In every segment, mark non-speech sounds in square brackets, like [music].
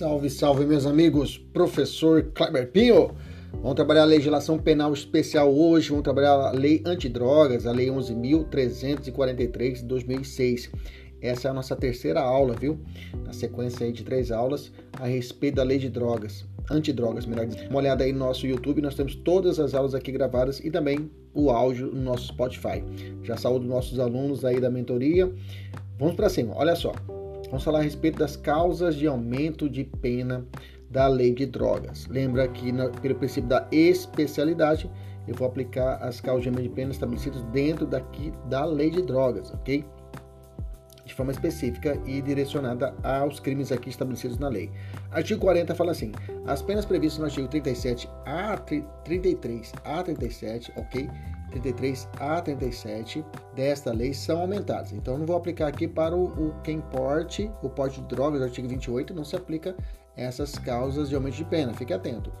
Salve, salve, meus amigos. Professor Kleber Pinho. Vamos trabalhar a legislação penal especial hoje. Vamos trabalhar a lei antidrogas, a lei 11.343 de 2006. Essa é a nossa terceira aula, viu? Na sequência aí de três aulas a respeito da lei de drogas, antidrogas, melhor dizendo. Uma olhada aí no nosso YouTube, nós temos todas as aulas aqui gravadas e também o áudio no nosso Spotify. Já saúdo nossos alunos aí da mentoria. Vamos para cima, olha só. Vamos falar a respeito das causas de aumento de pena da lei de drogas. Lembra que pelo princípio da especialidade, eu vou aplicar as causas de aumento de pena estabelecidas dentro daqui da lei de drogas, ok? De forma específica e direcionada aos crimes aqui estabelecidos na lei. Artigo 40 fala assim: as penas previstas no artigo 37 a 33 a 37, ok? 33 a 37 desta lei são aumentadas. Então, não vou aplicar aqui para o, o quem porte, o porte de drogas, artigo 28, não se aplica essas causas de aumento de pena, fique atento.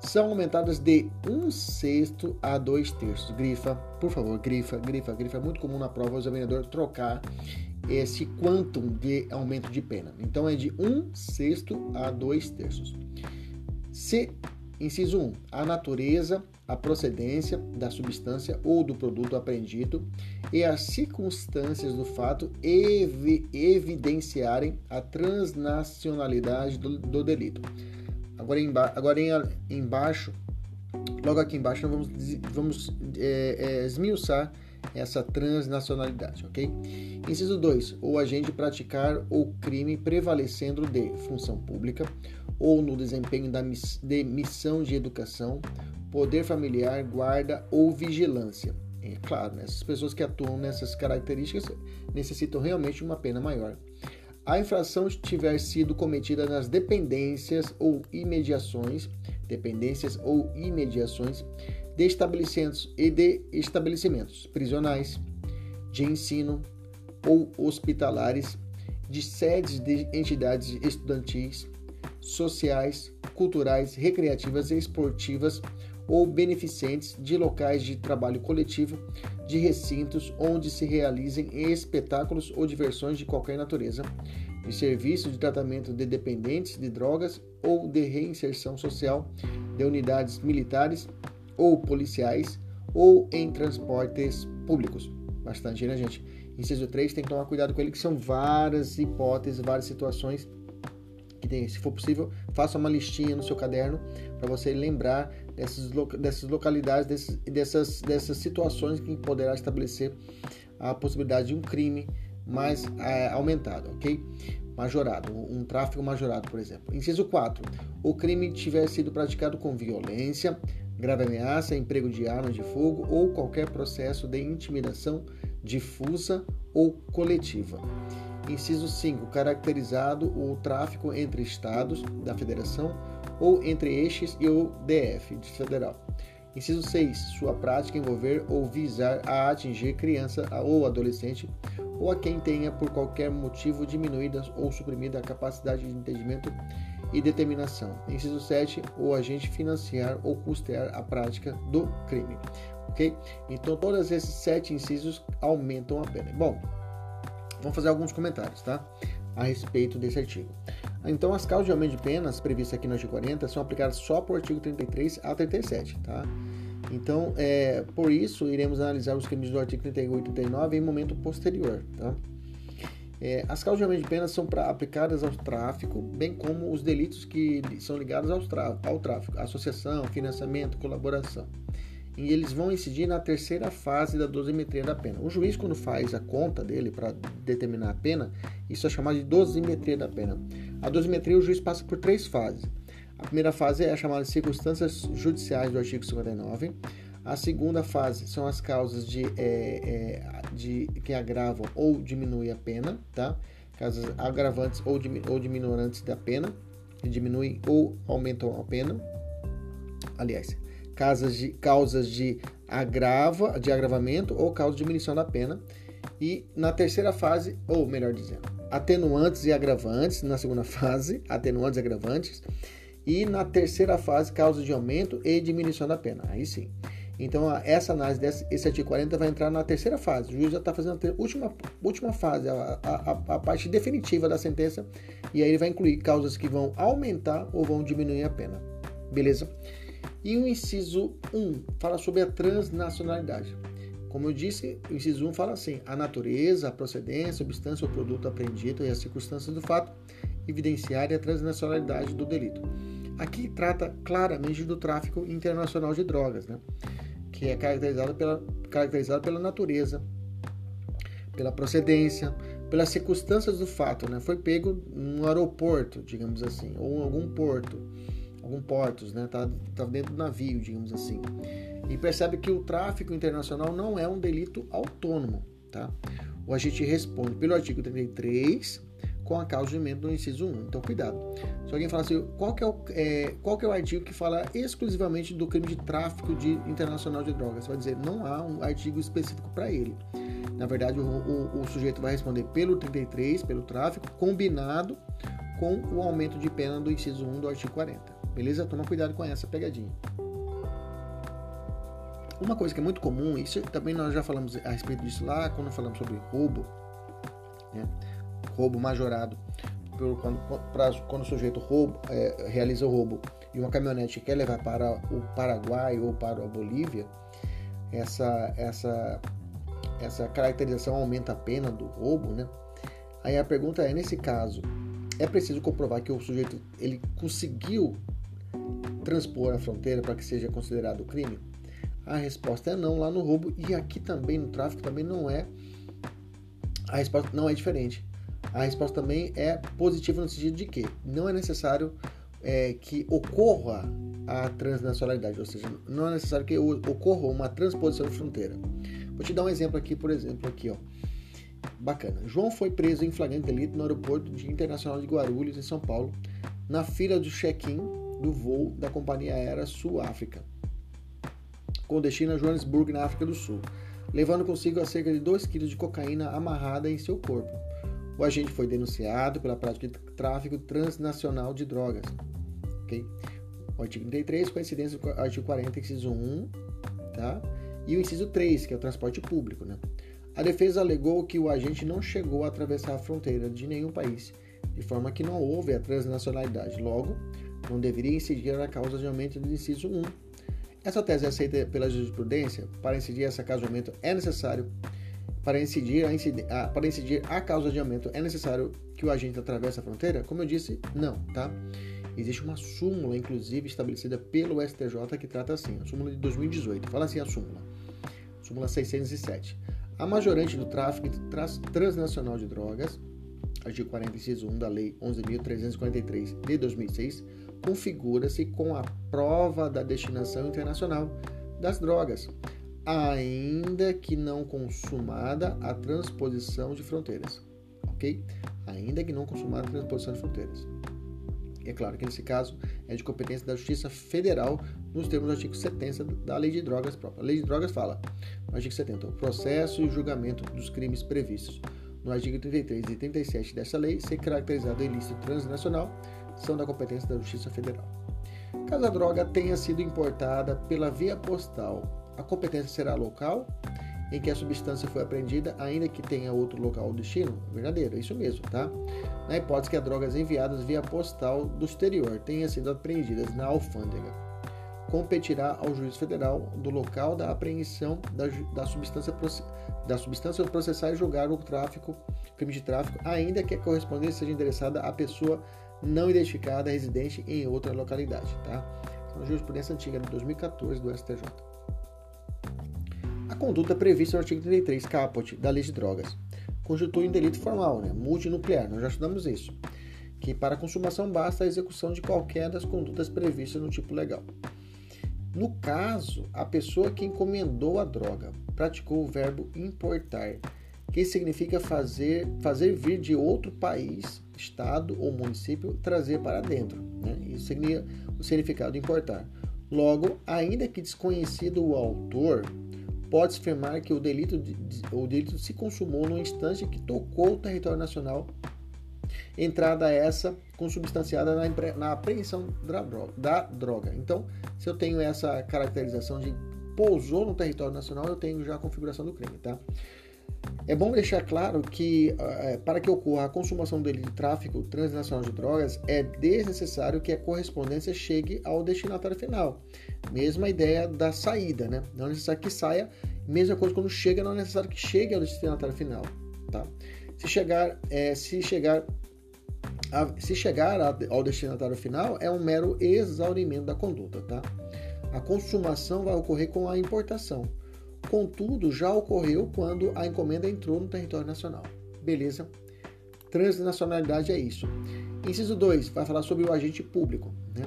São aumentadas de um sexto a dois terços. Grifa, por favor, grifa, grifa, grifa. É muito comum na prova o examinador trocar esse quantum de aumento de pena. Então é de um sexto a dois terços. Se, inciso 1, a natureza a procedência da substância ou do produto apreendido e as circunstâncias do fato evi evidenciarem a transnacionalidade do, do delito. Agora, agora em, embaixo, logo aqui embaixo, nós vamos, vamos é, é, esmiuçar essa transnacionalidade, ok? Inciso 2. O agente praticar o crime prevalecendo de função pública ou no desempenho da miss de missão de educação poder familiar, guarda ou vigilância. É claro, né? essas pessoas que atuam nessas características necessitam realmente uma pena maior. A infração tiver sido cometida nas dependências ou imediações, dependências ou imediações de estabelecimentos e de estabelecimentos prisionais, de ensino ou hospitalares, de sedes de entidades estudantis, sociais, culturais, recreativas e esportivas ou beneficentes de locais de trabalho coletivo, de recintos onde se realizem espetáculos ou diversões de qualquer natureza, de serviços de tratamento de dependentes de drogas ou de reinserção social, de unidades militares ou policiais ou em transportes públicos. Bastante, né, gente? Inciso 3 tem que tomar cuidado com ele, que são várias hipóteses, várias situações que tem. Se for possível, faça uma listinha no seu caderno para você lembrar dessas, dessas localidades, desses, dessas, dessas situações que poderá estabelecer a possibilidade de um crime mais é, aumentado, ok? Majorado, um tráfico majorado, por exemplo. Inciso 4. O crime tiver sido praticado com violência, grave ameaça, emprego de armas de fogo ou qualquer processo de intimidação difusa ou coletiva. Inciso 5. Caracterizado o tráfico entre estados da federação ou entre eixos e o DF de federal. Inciso 6. Sua prática envolver ou visar a atingir criança ou adolescente ou a quem tenha por qualquer motivo diminuída ou suprimida a capacidade de entendimento e determinação. Inciso 7. O agente financiar ou custear a prática do crime. Ok? Então, todos esses sete incisos aumentam a pena. Bom, Vamos fazer alguns comentários, tá? A respeito desse artigo. Então, as causas de aumento de penas previstas aqui no artigo 40 são aplicadas só para o artigo 33 a 37, tá? Então, é, por isso, iremos analisar os crimes do artigo 38 e 39 em momento posterior, tá? É, as causas de aumento de penas são pra, aplicadas ao tráfico, bem como os delitos que são ligados ao ao tráfico associação, financiamento, colaboração e eles vão incidir na terceira fase da dosimetria da pena. O juiz, quando faz a conta dele para determinar a pena, isso é chamado de dosimetria da pena. A dosimetria, o juiz passa por três fases. A primeira fase é a chamada de circunstâncias judiciais do artigo 59. A segunda fase são as causas de, é, é, de que agravam ou diminuem a pena, tá? Causas agravantes ou, ou diminuantes da pena, que diminuem ou aumentam a pena. Aliás, causas de, causas de, agrava, de agravamento ou causa de diminuição da pena. E na terceira fase, ou melhor dizendo, atenuantes e agravantes, na segunda fase, [laughs] atenuantes e agravantes. E na terceira fase, causa de aumento e diminuição da pena. Aí sim. Então, essa análise desse artigo 40 vai entrar na terceira fase. O juiz já está fazendo a última, última fase, a, a, a, parte definitiva da sentença, e aí ele vai incluir causas que vão aumentar ou vão diminuir a pena. Beleza? E o inciso 1 fala sobre a transnacionalidade. Como eu disse, o inciso 1 fala assim: a natureza, a procedência, a substância ou produto apreendido e as circunstâncias do fato evidenciarem a transnacionalidade do delito. Aqui trata claramente do tráfico internacional de drogas, né? que é caracterizado pela, caracterizado pela natureza, pela procedência, pelas circunstâncias do fato. Né? Foi pego num aeroporto, digamos assim, ou em algum porto, algum portos, né? Tá, tá dentro do navio, digamos assim. E percebe que o tráfico internacional não é um delito autônomo, tá? O agente responde pelo artigo 33 com a causa de emenda do inciso 1. Então, cuidado. Se alguém falar assim, qual que é o, é, qual que é o artigo que fala exclusivamente do crime de tráfico de, internacional de drogas? Você vai dizer, não há um artigo específico para ele. Na verdade, o, o, o, sujeito vai responder pelo 33, pelo tráfico, combinado com o aumento de pena do inciso 1 do artigo 40. Beleza? Toma cuidado com essa pegadinha. Uma coisa que é muito comum, isso também nós já falamos a respeito disso lá quando falamos sobre roubo, né? roubo majorado, quando, pra, quando o sujeito roubo, é, realiza o roubo e uma caminhonete quer levar para o Paraguai ou para a Bolívia, essa, essa, essa caracterização aumenta a pena do roubo, né? Aí a pergunta é, nesse caso, é preciso comprovar que o sujeito ele conseguiu transpor a fronteira para que seja considerado crime? A resposta é não lá no roubo e aqui também no tráfico também não é a resposta não é diferente. A resposta também é positiva no sentido de que não é necessário é, que ocorra a transnacionalidade, ou seja, não é necessário que ocorra uma transposição de fronteira. Vou te dar um exemplo aqui, por exemplo, aqui, ó. Bacana. João foi preso em flagrante delito no aeroporto de internacional de Guarulhos, em São Paulo, na fila do check-in do voo da companhia aérea Sul-África, com destino a Joanesburgo, na África do Sul, levando consigo cerca de 2 kg de cocaína amarrada em seu corpo. O agente foi denunciado pela prática de tráfico transnacional de drogas. Okay? O artigo 33, coincidência com o artigo 40, inciso 1, tá? e o inciso 3, que é o transporte público. Né? A defesa alegou que o agente não chegou a atravessar a fronteira de nenhum país, de forma que não houve a transnacionalidade. Logo, não deveria incidir a causa de aumento do inciso 1. Essa tese é aceita pela jurisprudência. Para incidir esse casamento é necessário para incidir, a a, para incidir a causa de aumento, é necessário que o agente atravesse a fronteira? Como eu disse, não, tá? Existe uma súmula, inclusive, estabelecida pelo STJ que trata assim, a súmula de 2018. Fala assim a súmula. Súmula 607. A majorante do tráfico transnacional de drogas, artigo 40, inciso 1 da Lei 11.343 de 2006, configura-se com a prova da destinação internacional das drogas, ainda que não consumada a transposição de fronteiras. Ok? Ainda que não consumada a transposição de fronteiras. É claro que nesse caso é de competência da Justiça Federal nos termos do artigo 70 da Lei de Drogas própria. A Lei de Drogas fala, no artigo 70, o processo e julgamento dos crimes previstos no artigo 33 e 37 dessa lei, ser caracterizado ilícito transnacional, são da competência da Justiça Federal. Caso a droga tenha sido importada pela via postal a competência será local, em que a substância foi apreendida, ainda que tenha outro local ou destino? Verdadeiro, é isso mesmo, tá? Na hipótese que as drogas enviadas via postal do exterior tenham sido apreendidas na alfândega, competirá ao juiz federal do local da apreensão da, da substância da substância processar e julgar o tráfico, crime de tráfico, ainda que a correspondência seja endereçada à pessoa não identificada residente em outra localidade, tá? Então, a jurisprudência antiga de 2014 do STJ conduta prevista no artigo 33, caput, da Lei de Drogas. Constitui um delito formal, né? multinuclear, nós já estudamos isso. Que para consumação basta a execução de qualquer das condutas previstas no tipo legal. No caso, a pessoa que encomendou a droga praticou o verbo importar, que significa fazer, fazer vir de outro país, estado ou município, trazer para dentro. Né? Isso seria o significado de importar. Logo, ainda que desconhecido o autor, pode-se afirmar que o delito, o delito se consumou no instante que tocou o território nacional, entrada essa consubstanciada na, na apreensão da droga. Então, se eu tenho essa caracterização de pousou no território nacional, eu tenho já a configuração do crime, tá? É bom deixar claro que, é, para que ocorra a consumação dele de tráfico transnacional de drogas, é desnecessário que a correspondência chegue ao destinatário final. Mesma ideia da saída, né? Não é necessário que saia, mesma coisa quando chega, não é necessário que chegue ao destinatário final, tá? Se chegar, é, se chegar, a, se chegar ao destinatário final, é um mero exaurimento da conduta, tá? A consumação vai ocorrer com a importação. Contudo, já ocorreu quando a encomenda entrou no território nacional. Beleza? Transnacionalidade é isso. Inciso 2 vai falar sobre o agente público. Né?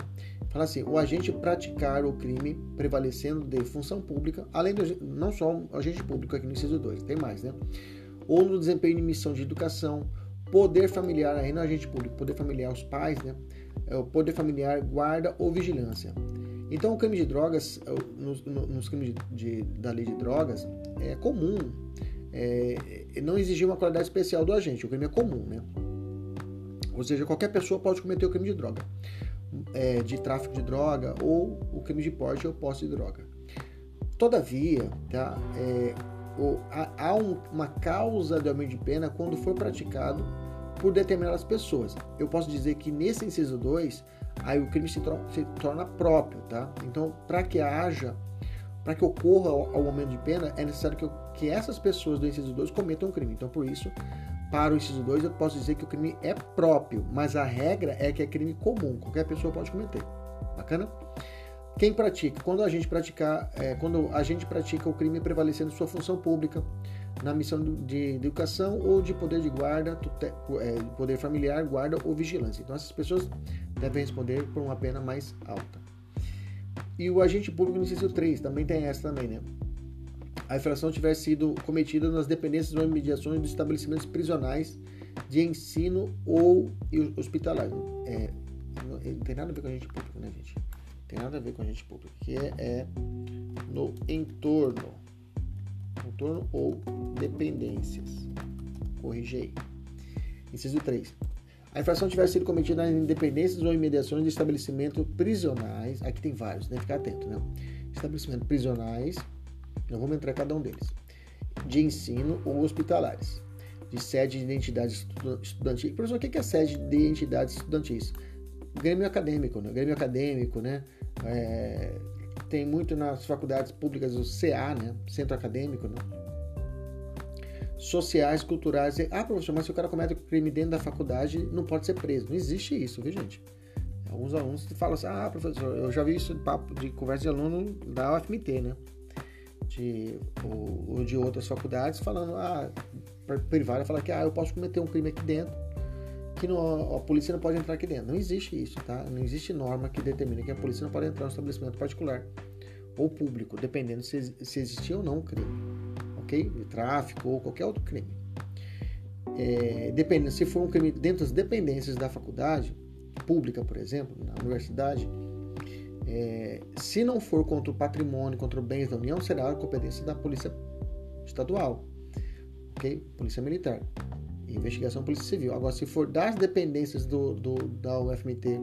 Fala assim: o agente praticar o crime prevalecendo de função pública, além do não só o agente público aqui no inciso 2, tem mais, né? Ou no desempenho de missão de educação, poder familiar, aí no agente público, poder familiar, os pais, né? É o poder familiar, guarda ou vigilância. Então, o crime de drogas, nos, nos crimes de, de, da lei de drogas, é comum é, não exigir uma qualidade especial do agente. O crime é comum, né? Ou seja, qualquer pessoa pode cometer o crime de droga, é, de tráfico de droga ou o crime de porte ou posse de droga. Todavia, tá, é, o, há, há um, uma causa de aumento de pena quando for praticado por determinadas pessoas. Eu posso dizer que nesse inciso 2, aí o crime se, se torna próprio, tá? Então, para que haja, para que ocorra o aumento de pena, é necessário que, que essas pessoas do inciso 2 cometam um crime. Então, por isso, para o inciso 2, eu posso dizer que o crime é próprio, mas a regra é que é crime comum, qualquer pessoa pode cometer. Bacana? Quem pratica? Quando a gente praticar, é, quando a gente pratica o crime prevalecendo sua função pública, na missão de educação ou de poder de guarda, é, poder familiar, guarda ou vigilância. Então essas pessoas devem responder por uma pena mais alta. E o agente público no inciso 3, também tem essa também, né? A infração tiver sido cometida nas dependências ou imediações dos estabelecimentos prisionais de ensino ou hospitalar. É, não, tem nada a ver com agente público, né, gente? Tem nada a ver com agente público, que é, é no entorno. Entorno ou dependências. Corrigei. Inciso 3. A infração tiver sido cometida nas independências ou imediações de estabelecimento prisionais, aqui tem vários, né? Ficar atento, né? Estabelecimento prisionais, não vamos entrar em cada um deles, de ensino ou hospitalares, de sede de identidades estudantis. Professor, o que é sede de entidades estudantis? Grêmio acadêmico, né? Grêmio acadêmico, né? É, tem muito nas faculdades públicas o CA, né? Centro Acadêmico, né? sociais, culturais. Ah, professor, mas se o cara comete crime dentro da faculdade, não pode ser preso. Não existe isso, viu, gente? Alguns alunos falam assim, ah, professor, eu já vi isso de papo de conversa de aluno da UFMT, né? De, ou, ou de outras faculdades, falando, ah, privada, fala que ah, eu posso cometer um crime aqui dentro, que não, a polícia não pode entrar aqui dentro. Não existe isso, tá? Não existe norma que determine que a polícia não pode entrar no estabelecimento particular ou público, dependendo se, se existir ou não o crime ok? De tráfico ou qualquer outro crime. É, dependendo, se for um crime dentro das dependências da faculdade pública, por exemplo, na universidade, é, se não for contra o patrimônio, contra os bens da União, será a competência da Polícia Estadual, ok? Polícia Militar, investigação Polícia Civil. Agora, se for das dependências do, do da UFMT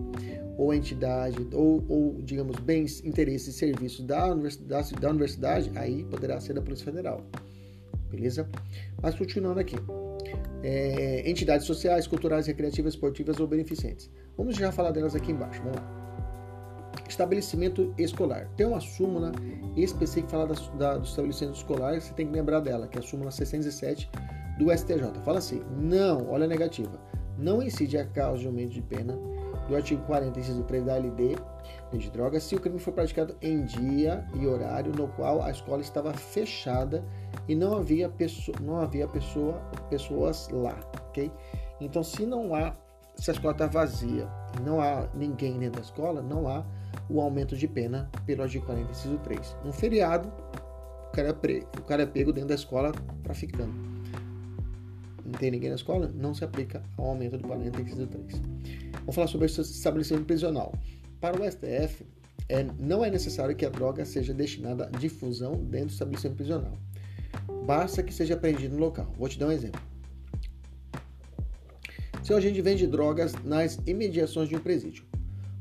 ou entidade ou, ou, digamos, bens, interesses e serviços da universidade, da universidade, aí poderá ser da Polícia Federal beleza? Mas continuando aqui. É, entidades sociais, culturais, recreativas, esportivas ou beneficentes. Vamos já falar delas aqui embaixo. Vamos lá. Estabelecimento escolar. Tem uma súmula específica que fala da, da, do estabelecimento escolar, você tem que lembrar dela, que é a súmula 607 do STJ. Fala assim: não, olha a negativa, não incide a causa de aumento de pena do artigo 40, inciso 3 da LD, lei de drogas, se o crime for praticado em dia e horário no qual a escola estava fechada e não havia, pessoa, não havia pessoa, pessoas lá, ok? Então, se não há, se a escola está vazia não há ninguém dentro da escola, não há o aumento de pena pelo artigo 40, inciso 3. Um feriado, o cara é, pre, o cara é pego dentro da escola traficando. Não tem ninguém na escola, não se aplica ao aumento do 40, inciso 3. Vamos falar sobre esse estabelecimento prisional. Para o STF, é, não é necessário que a droga seja destinada à difusão dentro do estabelecimento prisional. Basta que seja apreendido no local. Vou te dar um exemplo. Se o agente vende drogas nas imediações de um presídio,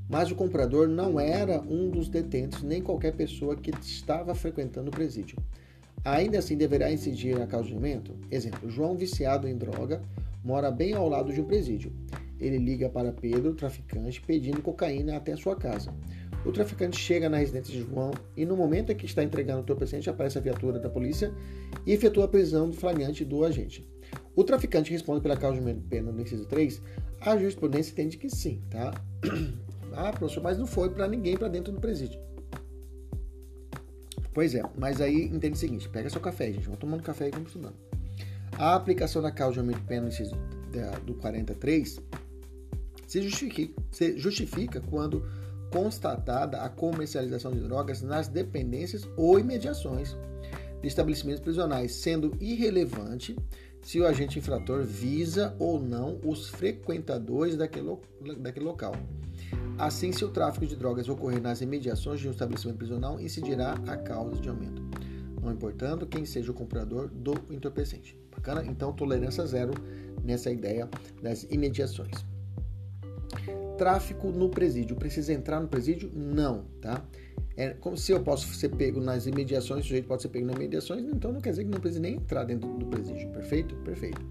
mas o comprador não era um dos detentos nem qualquer pessoa que estava frequentando o presídio. Ainda assim, deverá incidir a causa de aumento? Exemplo: João, viciado em droga, mora bem ao lado de um presídio. Ele liga para Pedro, traficante, pedindo cocaína até sua casa. O traficante chega na residência de João e, no momento em que está entregando o entorpecente, aparece a viatura da polícia e efetua a prisão do flagrante do agente. O traficante responde pela causa de pena no inciso 3. A jurisprudência entende que sim, tá? [clears throat] Ah, professor, mas não foi para ninguém para dentro do presídio. Pois é, mas aí entende o seguinte: pega seu café, gente, vamos tomando café e vamos estudando. A aplicação da causa de aumento de pena do 43 se justifica, se justifica quando constatada a comercialização de drogas nas dependências ou imediações de estabelecimentos prisionais, sendo irrelevante se o agente infrator visa ou não os frequentadores daquele, daquele local. Assim, se o tráfico de drogas ocorrer nas imediações de um estabelecimento prisional, incidirá a causa de aumento, não importando quem seja o comprador do entorpecente. Bacana? Então, tolerância zero nessa ideia das imediações. Tráfico no presídio. Precisa entrar no presídio? Não, tá? É como se eu posso ser pego nas imediações, o sujeito pode ser pego nas imediações, então não quer dizer que não precisa nem entrar dentro do presídio. Perfeito? Perfeito.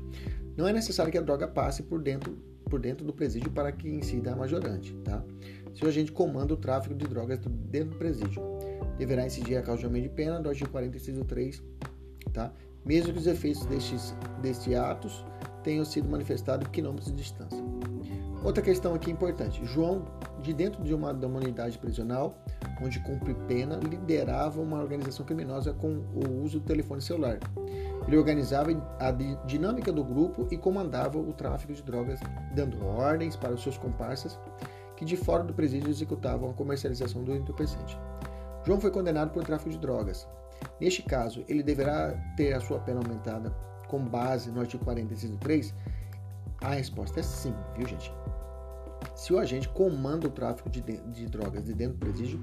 Não é necessário que a droga passe por dentro, por dentro do presídio para que incida a majorante, tá? Se o agente comanda o tráfico de drogas dentro do presídio, deverá incidir a causa de aumento de pena do artigo 46 3, tá? Mesmo que os efeitos destes, destes atos tenham sido manifestados quilômetros de distância. Outra questão aqui importante: João, de dentro de uma, de uma unidade prisional, onde cumpre pena, liderava uma organização criminosa com o uso do telefone celular. Ele organizava a dinâmica do grupo e comandava o tráfico de drogas, dando ordens para os seus comparsas que de fora do presídio executavam a comercialização do entorpecente. João foi condenado por tráfico de drogas. Neste caso, ele deverá ter a sua pena aumentada com base no artigo 43? A resposta é sim, viu gente? Se o agente comanda o tráfico de, de drogas de dentro do presídio,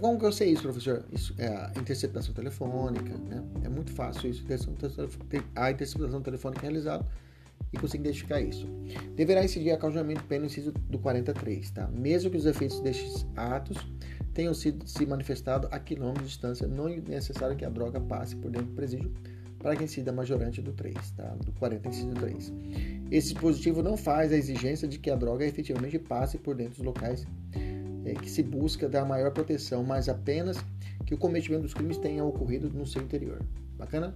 como que eu sei isso, professor? Isso é a interceptação telefônica, né? É muito fácil isso. A interceptação telefônica é realizada e conseguir identificar isso. Deverá incidir a causamento pena no inciso do 43, tá? Mesmo que os efeitos destes atos tenham sido se manifestado a quilômetros de distância, não é necessário que a droga passe por dentro do presídio para que incida majorante do 3, tá? Do 40 inciso 3. Esse dispositivo não faz a exigência de que a droga efetivamente passe por dentro dos locais é, que se busca dar maior proteção, mas apenas que o cometimento dos crimes tenha ocorrido no seu interior. Bacana?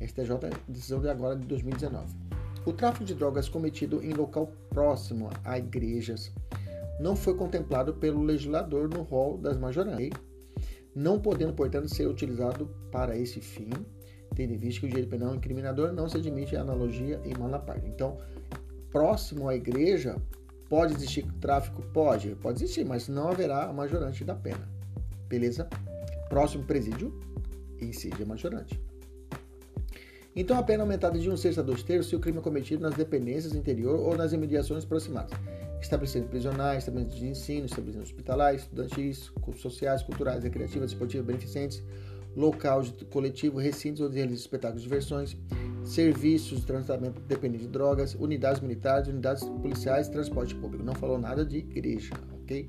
STJ, decisão de agora de 2019. O tráfico de drogas cometido em local próximo a igrejas não foi contemplado pelo legislador no rol das majorantes, não podendo, portanto, ser utilizado para esse fim, tendo em vista que o direito penal incriminador não se admite analogia em mala parte. Então, próximo à igreja, pode existir tráfico? Pode, pode existir, mas não haverá a majorante da pena. Beleza? Próximo presídio, incide a majorante. Então, a pena aumentada de um sexto a dois terços se o crime é cometido nas dependências interior ou nas imediações aproximadas. Estabelecimentos prisionais, estabelecimentos de ensino, estabelecimentos hospitalares, estudantis, sociais, culturais, recreativas, esportivas, beneficentes, local de coletivo, recintos onde realizam espetáculos de diversões, serviços de tratamento dependente de drogas, unidades militares, unidades policiais, transporte público. Não falou nada de igreja, ok?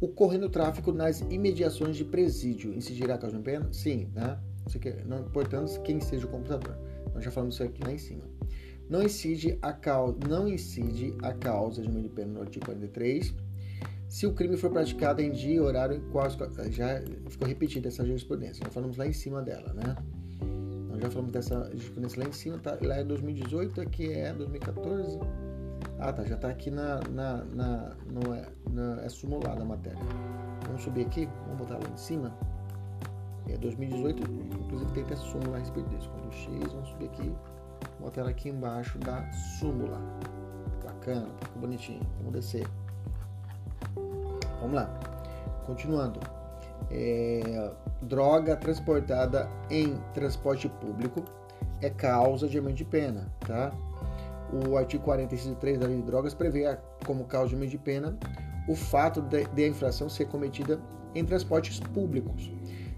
Ocorrendo tráfico nas imediações de presídio, incidirá a causa de pena? Sim, né? Aqui, não importando quem seja o computador. Nós já falamos isso aqui lá em cima. Não incide a causa, não incide a causa de meio de pena no artigo 43. Se o crime for praticado em dia e horário qual já ficou repetida essa jurisprudência. Nós falamos lá em cima dela, né? Já falamos dessa jurisprudência lá em cima, tá? Lá é 2018, aqui é 2014. Ah, tá, já tá aqui na, na, na, no, é, na é simulada a matéria. Vamos subir aqui, vamos botar lá em cima. É 2018, inclusive tem até súmula a respeito disso. Quando X, vamos subir aqui, botar ela aqui embaixo da súmula. Bacana, tá bonitinho. Vamos descer. Vamos lá. Continuando. É, droga transportada em transporte público é causa de aumento de pena, tá? O artigo 46.3 da Lei de Drogas prevê como causa de aumento de pena o fato de, de a infração ser cometida em transportes públicos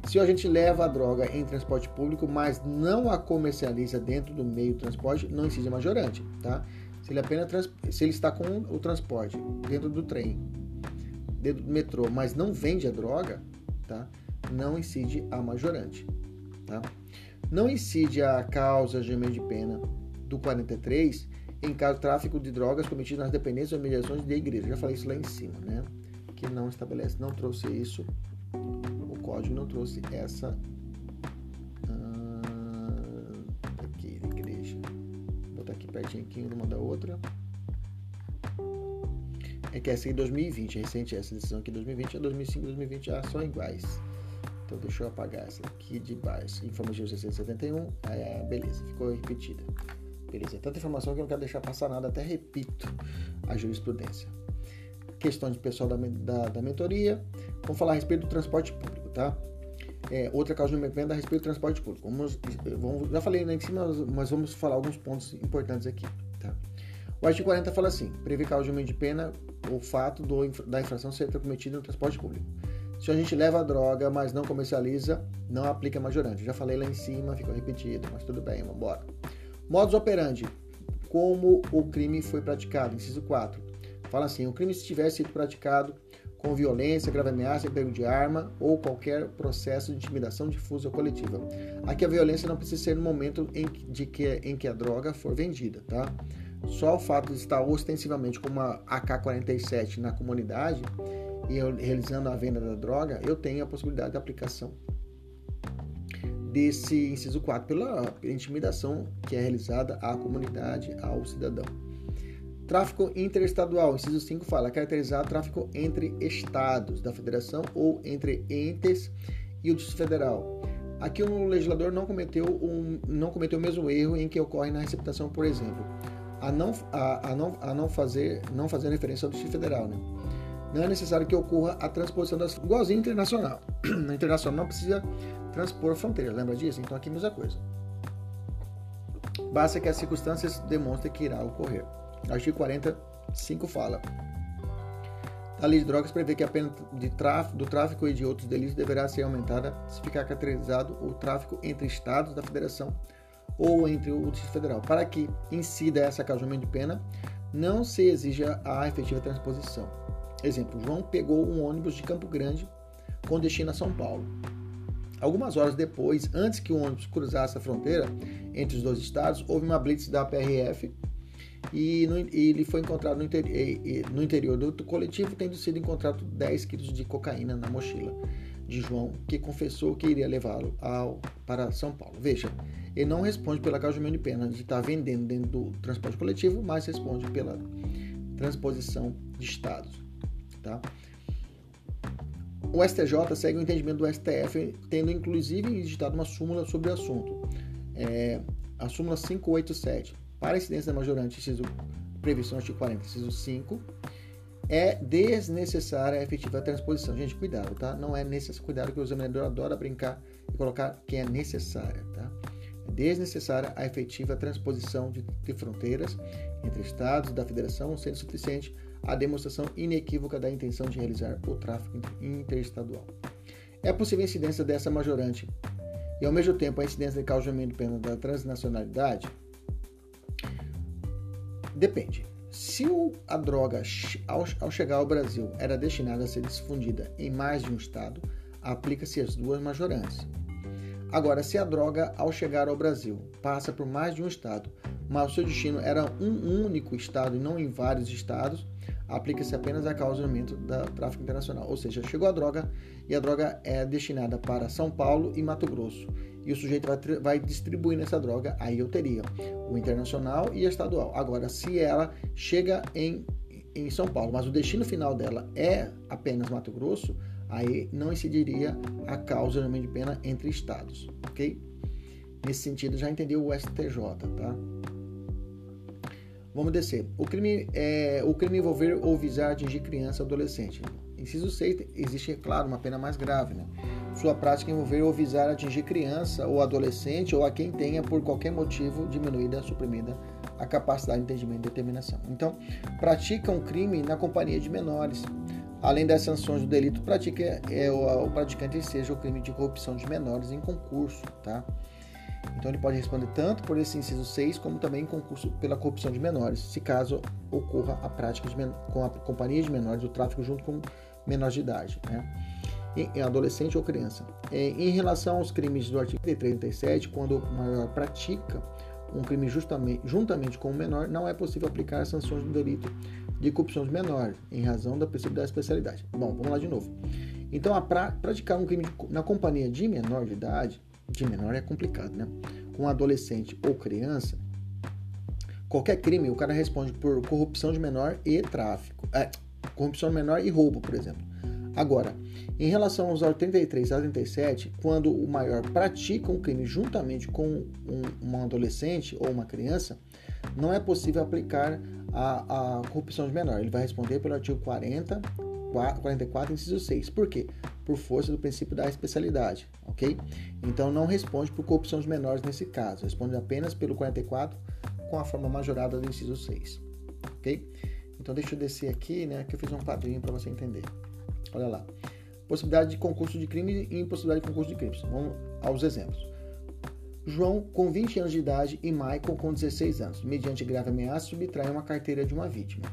se a gente leva a droga em transporte público, mas não a comercializa dentro do meio de transporte, não incide majorante, tá? Se ele apenas se ele está com o transporte dentro do trem, dedo do metrô, mas não vende a droga, tá? Não incide a majorante, tá? Não incide a causa de de pena do 43 em caso de tráfico de drogas cometido nas dependências ou mediações de igreja. Já falei isso lá em cima, né? Que não estabelece, não trouxe isso. O código não trouxe essa ah, aqui, igreja. Vou botar aqui pertinho aqui uma da outra. É que essa em 2020, é recente essa decisão aqui 2020, a 2005 2020 já são iguais. Então deixa eu apagar essa aqui de baixo. Informativo 671, é, beleza, ficou repetida. Beleza, tanta informação que eu não quero deixar passar nada, até repito a jurisprudência. Questão de pessoal da, da, da mentoria. Vamos falar a respeito do transporte público, tá? É, outra causa de venda a respeito do transporte público. Vamos, vamos, já falei lá em cima, mas vamos falar alguns pontos importantes aqui. Tá? O artigo 40 fala assim: prevê causa de pena o fato do, da infração ser cometida no transporte público. Se a gente leva a droga, mas não comercializa, não aplica majorante. Já falei lá em cima, ficou repetido, mas tudo bem, vamos embora. Modus operandi. Como o crime foi praticado, inciso 4. Fala assim: o crime se tivesse sido praticado com violência, grave ameaça, emprego de arma ou qualquer processo de intimidação difusa ou coletiva. Aqui a violência não precisa ser no momento em que, de que, em que a droga for vendida, tá? Só o fato de estar ostensivamente com uma AK-47 na comunidade e realizando a venda da droga, eu tenho a possibilidade de aplicação desse inciso 4 pela intimidação que é realizada à comunidade, ao cidadão. Tráfico interestadual, inciso 5 fala caracterizar tráfico entre estados da federação ou entre entes e o Distrito Federal. Aqui o legislador não cometeu, um, não cometeu o mesmo erro em que ocorre na receptação, por exemplo, a não, a, a não, a não, fazer, não fazer referência ao Distrito Federal. Né? Não é necessário que ocorra a transposição das. igualzinho internacional. [clears throat] Na internacional não precisa transpor fronteiras, lembra disso? Então aqui é a mesma coisa. Basta que as circunstâncias demonstrem que irá ocorrer. Artigo 45 fala. A lei de drogas prevê que a pena de tráfico, do tráfico e de outros delitos deverá ser aumentada se ficar caracterizado o tráfico entre estados da federação ou entre o Distrito Federal. Para que incida essa casamento de pena, não se exija a efetiva transposição. Exemplo, João pegou um ônibus de Campo Grande com destino a São Paulo. Algumas horas depois, antes que o ônibus cruzasse a fronteira entre os dois estados, houve uma blitz da PRF e, no, e ele foi encontrado no, inter, e, no, interior do coletivo, tendo sido encontrado 10 quilos de cocaína na mochila de João, que confessou que iria levá-lo para São Paulo. Veja, ele não responde pela causa de pena de estar vendendo dentro do transporte coletivo, mas responde pela transposição de estados. Tá? O STJ segue o entendimento do STF, tendo inclusive editado uma súmula sobre o assunto. É, a súmula 587. Para incidência da majorante, inciso, previsão artigo 40, inciso 5, é desnecessária a efetiva transposição. Gente, cuidado, tá? Não é necessário. Cuidado que o examinador adora brincar e colocar que é necessária, tá? É desnecessária a efetiva transposição de, de fronteiras entre estados da federação, sendo suficiente a demonstração inequívoca da intenção de realizar o tráfico interestadual. É possível a incidência dessa majorante e, ao mesmo tempo, a incidência de causamento pena da transnacionalidade? Depende. Se a droga, ao, ao chegar ao Brasil, era destinada a ser difundida em mais de um estado, aplica-se as duas majorantes. Agora, se a droga, ao chegar ao Brasil, passa por mais de um estado, mas o seu destino era um único estado e não em vários estados, aplica-se apenas a causa do da tráfico internacional. Ou seja, chegou a droga e a droga é destinada para São Paulo e Mato Grosso. E o sujeito vai, vai distribuindo essa droga, aí eu teria o internacional e a estadual. Agora, se ela chega em, em São Paulo, mas o destino final dela é apenas Mato Grosso, aí não incidiria a causa de pena entre estados, ok? Nesse sentido, já entendeu o STJ, tá? Vamos descer. O crime, é, o crime envolver ou visar atingir criança ou adolescente. Inciso 6, existe, é claro, uma pena mais grave, né? Sua prática envolver ou visar atingir criança ou adolescente ou a quem tenha, por qualquer motivo, diminuída, suprimida a capacidade de entendimento e determinação. Então, pratica um crime na companhia de menores. Além das sanções do delito, pratica, é, o, o praticante seja o crime de corrupção de menores em concurso, tá? Então ele pode responder tanto por esse inciso 6, como também em concurso pela corrupção de menores, se caso ocorra a prática de, com a companhia de menores, o tráfico junto com menor de idade, né? Em adolescente ou criança. Em relação aos crimes do artigo 33 e 37, quando o maior pratica um crime justamente, juntamente com o menor, não é possível aplicar as sanções do delito de corrupção de menor, em razão da possibilidade da especialidade. Bom, vamos lá de novo. Então, a pra, praticar um crime na companhia de menor de idade, de menor é complicado, né? Com adolescente ou criança, qualquer crime, o cara responde por corrupção de menor e tráfico. É, corrupção de menor e roubo, por exemplo. Agora, em relação aos 83 a 37, quando o maior pratica um crime juntamente com um, um adolescente ou uma criança, não é possível aplicar a, a corrupção de menor. Ele vai responder pelo artigo 40, 44, inciso 6. Por quê? Por força do princípio da especialidade, ok? Então não responde por corrupção de menores nesse caso, responde apenas pelo 44 com a forma majorada do inciso 6. Ok? Então deixa eu descer aqui, né? Que eu fiz um quadrinho para você entender. Olha lá. Possibilidade de concurso de crime e impossibilidade de concurso de crimes. Vamos aos exemplos. João, com 20 anos de idade, e Michael, com 16 anos, mediante grave ameaça, subtraem uma carteira de uma vítima.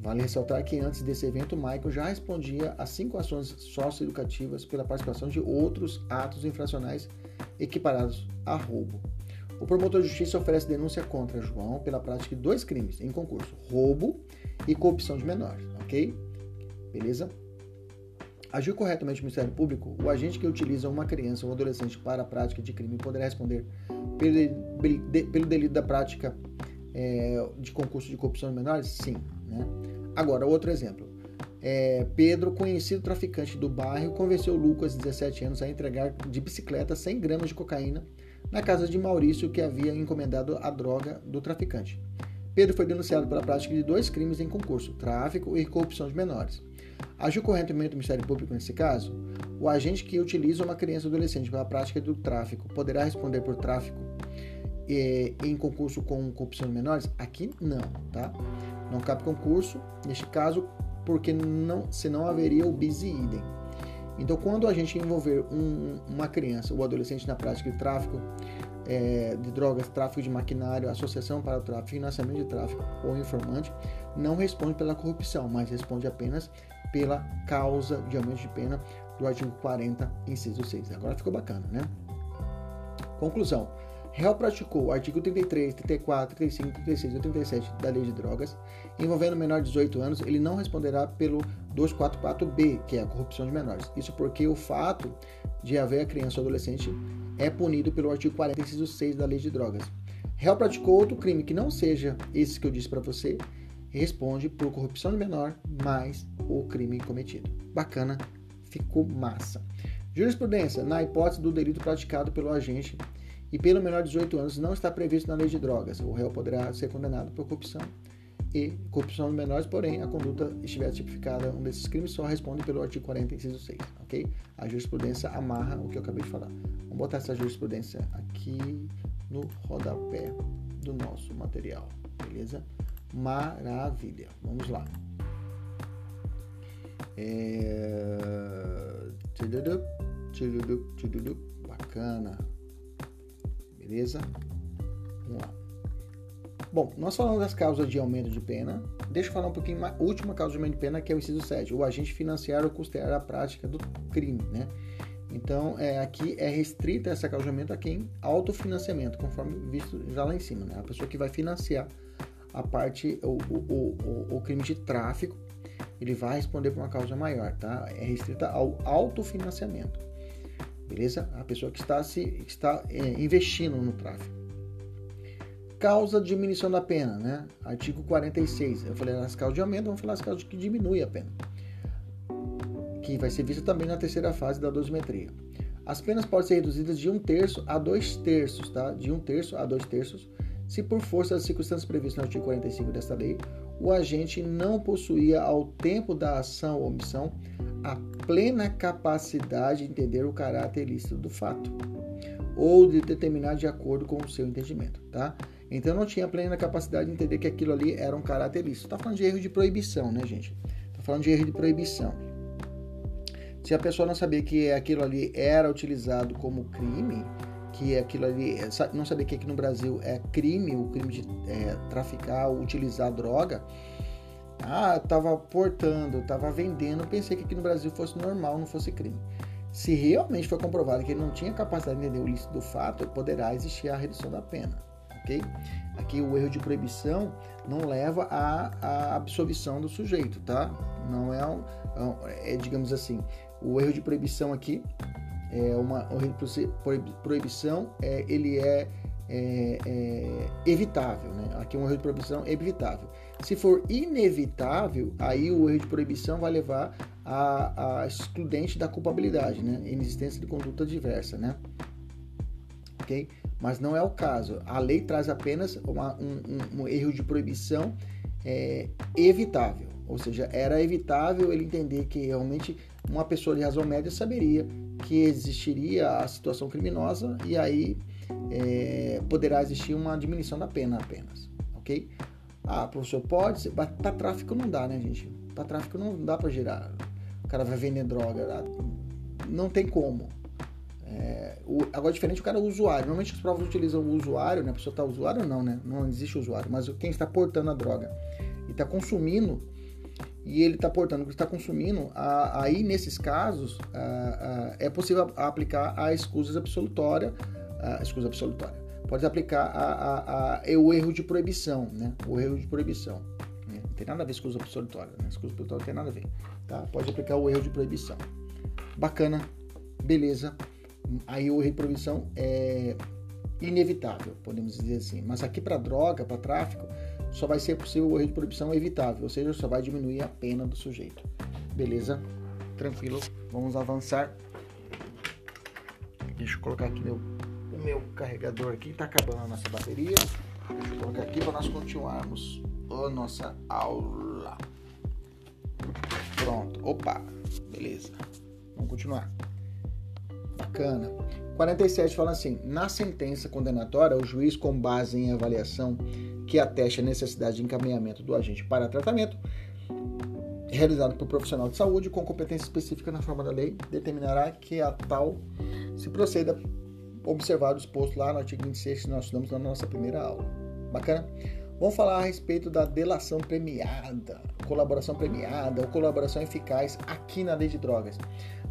Vale ressaltar que antes desse evento, Michael já respondia a cinco ações socioeducativas pela participação de outros atos infracionais equiparados a roubo. O promotor de justiça oferece denúncia contra João pela prática de dois crimes em concurso: roubo e corrupção de menores, ok? Beleza? Agir corretamente o Ministério Público, o agente que utiliza uma criança ou um adolescente para a prática de crime poderá responder pelo, delito da prática é, de concurso de corrupção de menores? Sim. Né? Agora, outro exemplo. É, Pedro, conhecido traficante do bairro, convenceu Lucas, de 17 anos, a entregar de bicicleta 100 gramas de cocaína na casa de Maurício, que havia encomendado a droga do traficante. Pedro foi denunciado pela prática de dois crimes em concurso: tráfico e corrupção de menores. Agiu corretamente o Ministério Público nesse caso? O agente que utiliza uma criança adolescente para a prática do tráfico poderá responder por tráfico e, em concurso com corrupção de menores? Aqui não, tá? Não cabe concurso, neste caso, porque não, senão haveria o bis e idem. Então, quando a gente envolver um, uma criança ou adolescente na prática de tráfico é, de drogas, tráfico de maquinário, associação para o tráfico, financiamento de tráfico ou informante, não responde pela corrupção, mas responde apenas pela causa de aumento de pena do artigo 40, inciso 6. Agora ficou bacana, né? Conclusão réu praticou o artigo 33, 34, 35, 36 e 37 da Lei de Drogas, envolvendo menor de 18 anos, ele não responderá pelo 244B, que é a corrupção de menores. Isso porque o fato de haver a criança ou adolescente é punido pelo artigo 40, inciso 6 da Lei de Drogas. Réu praticou outro crime que não seja esse que eu disse para você, responde por corrupção de menor mais o crime cometido. Bacana, ficou massa. Jurisprudência, na hipótese do delito praticado pelo agente e pelo menor de 18 anos não está previsto na lei de drogas. O réu poderá ser condenado por corrupção e corrupção de menores, porém a conduta estiver tipificada um desses crimes só responde pelo artigo 40, inciso 6, ok? A jurisprudência amarra o que eu acabei de falar. Vamos botar essa jurisprudência aqui no rodapé do nosso material, beleza? Maravilha. Vamos lá. É... Bacana. Beleza? Vamos lá. Bom, nós falamos das causas de aumento de pena. Deixa eu falar um pouquinho mais. Última causa de aumento de pena, que é o inciso 7. O agente financiar ou custear a prática do crime, né? Então, é, aqui é restrita essa causa de aumento a quem autofinanciamento, conforme visto já lá em cima, né? A pessoa que vai financiar a parte, o, o, o, o crime de tráfico, ele vai responder por uma causa maior, tá? É restrita ao autofinanciamento beleza? A pessoa que está, se, está é, investindo no tráfico. Causa de diminuição da pena, né? Artigo 46. Eu falei as causas de aumento, vamos falar as causas que diminuem a pena. Que vai ser vista também na terceira fase da dosimetria. As penas podem ser reduzidas de um terço a dois terços, tá? De um terço a dois terços, se por força das circunstâncias previstas no artigo 45 desta lei, o agente não possuía ao tempo da ação ou omissão a plena capacidade de entender o caráter ilícito do fato ou de determinar de acordo com o seu entendimento, tá? Então não tinha plena capacidade de entender que aquilo ali era um caráter ilícito. Tá falando de erro de proibição, né, gente? Tá falando de erro de proibição. Se a pessoa não sabia que aquilo ali era utilizado como crime, que aquilo ali, não sabia que aqui no Brasil é crime, o crime de é, traficar ou utilizar droga, Ah, estava portando, eu estava vendendo, pensei que aqui no Brasil fosse normal, não fosse crime. Se realmente for comprovado que ele não tinha capacidade de entender o ilícito do fato, poderá existir a redução da pena, ok? Aqui o erro de proibição não leva à, à absolvição do sujeito, tá? Não é, um, é, é, digamos assim, o erro de proibição aqui é uma proibição, é, ele é, é, é evitável, né? Aqui um erro de proibição é evitável. Se for inevitável, aí o erro de proibição vai levar a, a excludente da culpabilidade, né? Inexistência de conduta diversa, né? Ok? Mas não é o caso. A lei traz apenas uma, um, um, um, erro de proibição é, evitável. Ou seja, era evitável ele entender que realmente uma pessoa de razão média saberia que existiria a situação criminosa e aí é, poderá existir uma diminuição da pena apenas, ok? Ah, professor, pode Para tráfico não dá, né, gente? Para tráfico não dá para girar. O cara vai vender droga. Não tem como. É, o, agora, diferente, o cara é usuário. Normalmente as provas utilizam o usuário, né? A pessoa está usuário não, né? Não existe usuário, mas quem está portando a droga e está consumindo, e ele está portando está consumindo, a, aí nesses casos a, a, é possível aplicar a escusa absolutória, a escusa absolutória pode aplicar a, o erro de proibição, né? O erro de proibição. Né? Não tem nada a ver com escusa absolutória, né? Escusa absolutória não tem nada a ver, tá? Pode aplicar o erro de proibição. Bacana, beleza. Aí o erro de proibição é inevitável, podemos dizer assim. Mas aqui para droga, para tráfico, só vai ser possível o erro de proibição evitável, ou seja, só vai diminuir a pena do sujeito. Beleza? Tranquilo. Vamos avançar. Deixa eu colocar aqui meu meu carregador aqui, está acabando a nossa bateria. Deixa eu colocar aqui para nós continuarmos a nossa aula. Pronto, opa, beleza. Vamos continuar. Bacana. 47 fala assim: na sentença condenatória, o juiz, com base em avaliação que ateste a necessidade de encaminhamento do agente para tratamento, realizado por profissional de saúde com competência específica na forma da lei, determinará que a tal se proceda observar o exposto lá no artigo 26 que nós estudamos na nossa primeira aula. Bacana? Vamos falar a respeito da delação premiada, colaboração premiada ou colaboração eficaz aqui na lei de drogas.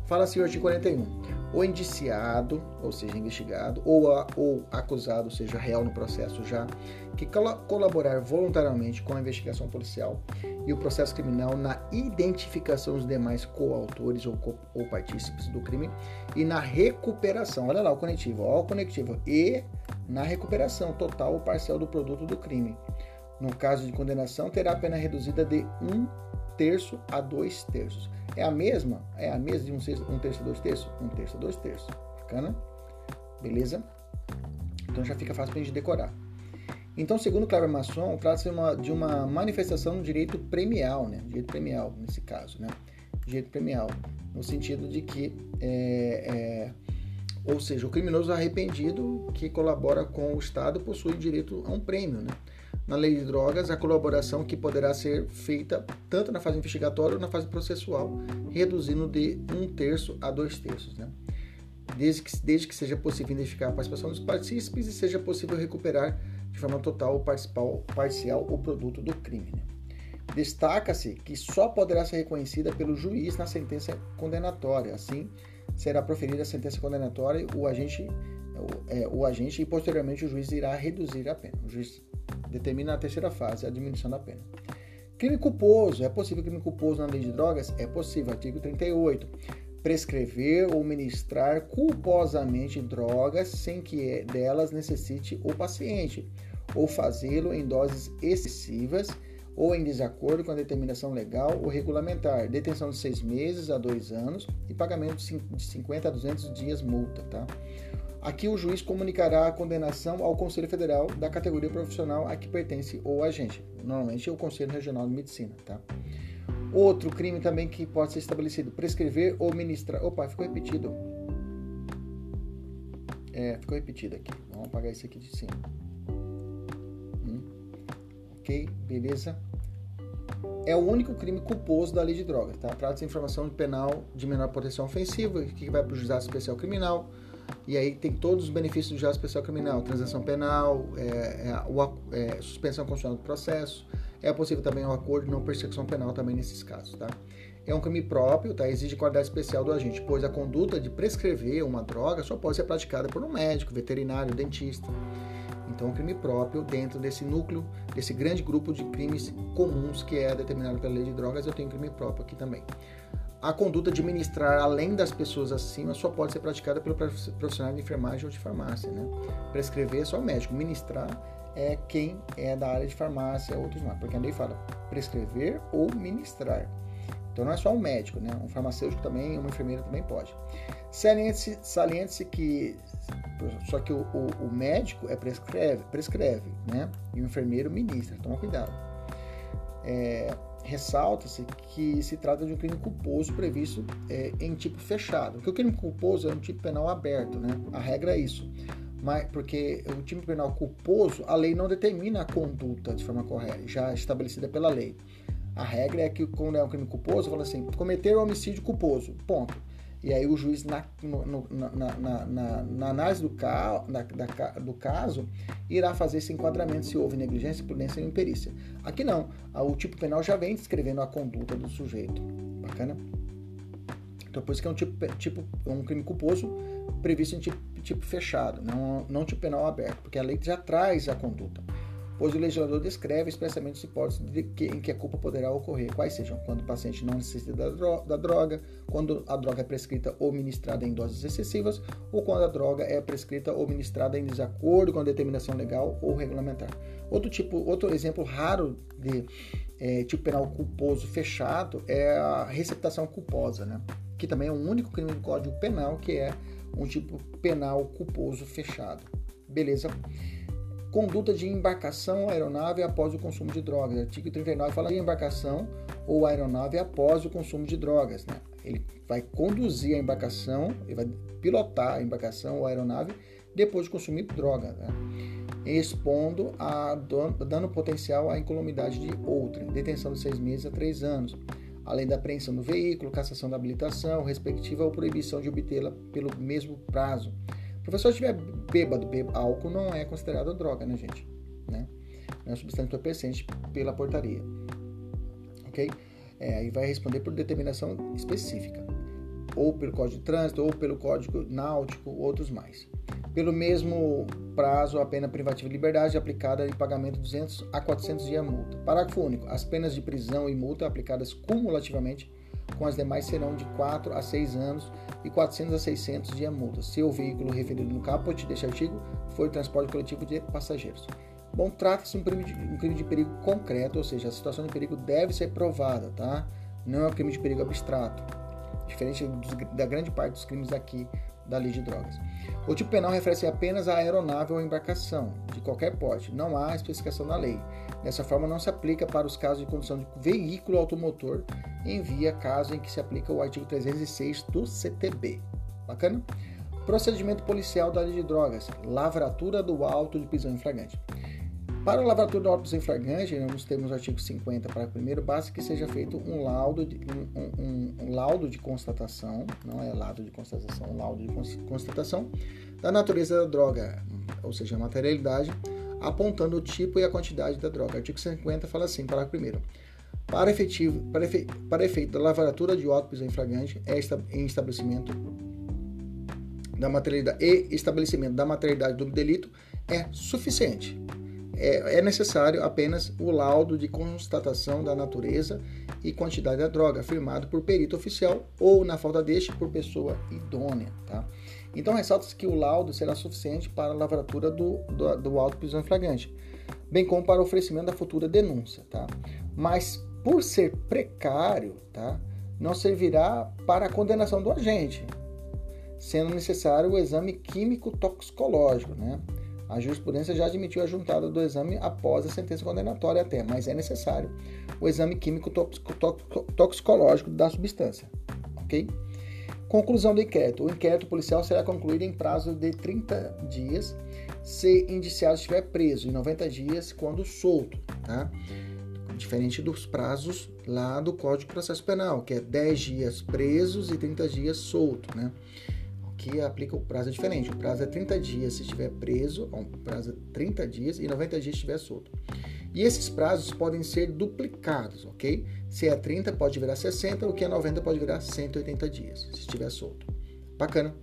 Fala-se o artigo 41. O indiciado, ou seja, investigado, ou, a, ou acusado, ou seja, réu no processo já, que colaborar voluntariamente com a investigação policial e o processo criminal na identificação dos demais coautores ou, co ou partícipes do crime e na recuperação. Olha lá o conectivo, olha o conectivo. E na recuperação total ou parcial do produto do crime. No caso de condenação, terá a pena reduzida de um terço a dois terços. É a mesma? É a mesma de um, terço, um terço dois terços? Um terço dois terços. Bacana? Beleza? Então já fica fácil para a gente decorar. Então, segundo Cleber Masson, trata-se de uma manifestação do direito premial, né? Direito premial, nesse caso, né? Direito premial, no sentido de que, é, é, ou seja, o criminoso arrependido que colabora com o Estado possui direito a um prêmio, né? Na lei de drogas, a colaboração que poderá ser feita tanto na fase investigatória ou na fase processual, reduzindo de um terço a dois terços, né? Desde que, desde que seja possível identificar a participação dos partícipes e seja possível recuperar de forma total ou parcial o produto do crime. Né? Destaca-se que só poderá ser reconhecida pelo juiz na sentença condenatória. Assim, será proferida a sentença condenatória, o agente, o, é, o agente e posteriormente o juiz irá reduzir a pena. O juiz determina a terceira fase, a diminuição da pena. Crime culposo. É possível crime culposo na lei de drogas? É possível. Artigo 38 prescrever ou ministrar culposamente drogas sem que delas necessite o paciente, ou fazê-lo em doses excessivas ou em desacordo com a determinação legal ou regulamentar, detenção de seis meses a dois anos e pagamento de 50 a 200 dias multa, tá? Aqui o juiz comunicará a condenação ao Conselho Federal da categoria profissional a que pertence o agente, normalmente é o Conselho Regional de Medicina, tá? Outro crime também que pode ser estabelecido: prescrever ou ministrar. Opa, ficou repetido. É, ficou repetido aqui. Vamos apagar esse aqui de cima. Hum. Ok, beleza. É o único crime culposo da lei de drogas, tá? Trata-se de informação penal de menor proteção ofensiva, que vai para o especial criminal. E aí tem todos os benefícios do juizado especial criminal: transação penal, é, é, é, suspensão constitucional do processo, É possível também um acordo de não persecução penal também nesses casos, tá? É um crime próprio, tá? Exige qualidade especial do agente, pois a conduta de prescrever uma droga só pode ser praticada por um médico, veterinário, dentista. Então, é um crime próprio dentro desse núcleo, desse grande grupo de crimes comuns que é determinado pela lei de drogas, eu tenho crime próprio aqui também. A conduta de ministrar além das pessoas acima só pode ser praticada pelo profissional de enfermagem ou de farmácia, né? Prescrever é só o médico, ministrar é quem é da área de farmácia, outros não, porque a lei fala prescrever ou ministrar. Então não é só um médico, né? Um farmacêutico também, uma enfermeira também pode. Saliente-se saliente que só que o, o, o, médico é prescreve, prescreve, né? E o enfermeiro ministra. Toma cuidado. É, Ressalta-se que se trata de um crime culposo previsto é, em tipo fechado. Porque o crime culposo é um tipo penal aberto, né? A regra é isso. Mas, porque o tipo penal culposo, a lei não determina a conduta de forma correta, já estabelecida pela lei. A regra é que quando é um crime culposo, fala assim, cometer homicídio culposo, ponto. E aí o juiz, na, no, na, na, na, na, análise do, ca, da, do caso, irá fazer esse enquadramento se houve negligência, prudência ou imperícia. Aqui não. O tipo penal já vem descrevendo a conduta do sujeito. Bacana? Então, por isso que é um, tipo, tipo, um crime culposo previsto em tipo, tipo fechado, não, não tipo penal aberto, porque a lei já traz a conduta pois o legislador descreve expressamente as hipóteses que, em que a culpa poderá ocorrer, quais sejam quando o paciente não necessita da droga, quando a droga é prescrita ou ministrada em doses excessivas, ou quando a droga é prescrita ou ministrada em desacordo com a determinação legal ou regulamentar. Outro tipo, outro exemplo raro de é, tipo penal culposo fechado é a receptação culposa, né? que também é o único crime do Código Penal que é um tipo penal culposo fechado. Beleza? Conduta de embarcação aeronave após o consumo de drogas. Artigo 39 fala de embarcação ou aeronave após o consumo de drogas. Né? Ele vai conduzir a embarcação, ele vai pilotar a embarcação ou aeronave depois de consumir droga, né? expondo a dano potencial à incolumidade de outra, detenção de seis meses a três anos, além da apreensão do veículo, cassação da habilitação, respectiva ou proibição de obtê-la pelo mesmo prazo professor estiver bêbado, bêbado, álcool não é considerado droga, né, gente? Né? É substância entorpecente pela portaria. Ok? É, aí vai responder por determinação específica. Ou pelo Código de Trânsito, ou pelo Código Náutico, outros mais. Pelo mesmo prazo, a pena privativa de liberdade é aplicada em pagamento de 200 a 400 dias multa. Parágrafo único. As penas de prisão e multa aplicadas cumulativamente com as demais serão de 4 a 6 anos e 400 a 600 de multa, se o veículo referido no caput deste artigo for transporte coletivo de passageiros. Bom, trata-se de um crime, de perigo concreto, ou seja, a situação de perigo deve ser provada, tá? Não é um crime de perigo abstrato, diferente da grande parte dos crimes aqui da lei de drogas. O tipo penal refere-se apenas à aeronave ou embarcação, de qualquer porte, não há especificação na lei. Dessa forma, não se aplica para os casos de condução de veículo automotor, em via caso em que se aplica o artigo 306 do CTB. Bacana? Procedimento policial da lei de drogas, lavratura do auto de prisão em flagrante. Para a lavratura do auto em flagrante, nós temos o artigo 50, para primeiro, basta que seja feito um laudo, de, um, um, um, laudo de constatação, não é laudo de constatação, um laudo de constatação da natureza da droga, ou seja, a materialidade, apontando o tipo e a quantidade da droga. Artigo 50 fala assim, para primeiro, para, efetivo, para, para efeito da lavratura de auto em flagrante é em estabelecimento da materialidade e estabelecimento da materialidade do delito é suficiente é, é necessário apenas o laudo de constatação da natureza e quantidade da droga, firmado por perito oficial ou, na falta deste, por pessoa idônea. Tá? Então, ressalta-se que o laudo será suficiente para a lavratura do, do, do auto prisão flagrante, bem como para o oferecimento da futura denúncia. Tá? Mas, por ser precário, tá? não servirá para a condenação do agente, sendo necessário o exame químico toxicológico, né? A jurisprudência já admitiu a juntada do exame após a sentença condenatória até, mas é necessário o exame químico toxicológico da substância, ok? Conclusão do inquérito. O inquérito policial será concluído em prazo de 30 dias se indiciado estiver preso e 90 dias quando solto, tá? Diferente dos prazos lá do Código de Processo Penal, que é 10 dias presos e 30 dias solto, né? Aqui aplica o prazo é diferente. O prazo é 30 dias se estiver preso, o prazo é 30 dias e 90 dias se estiver solto. E esses prazos podem ser duplicados, ok? Se é 30, pode virar 60, o que é 90 pode virar 180 dias, se estiver solto. Bacana?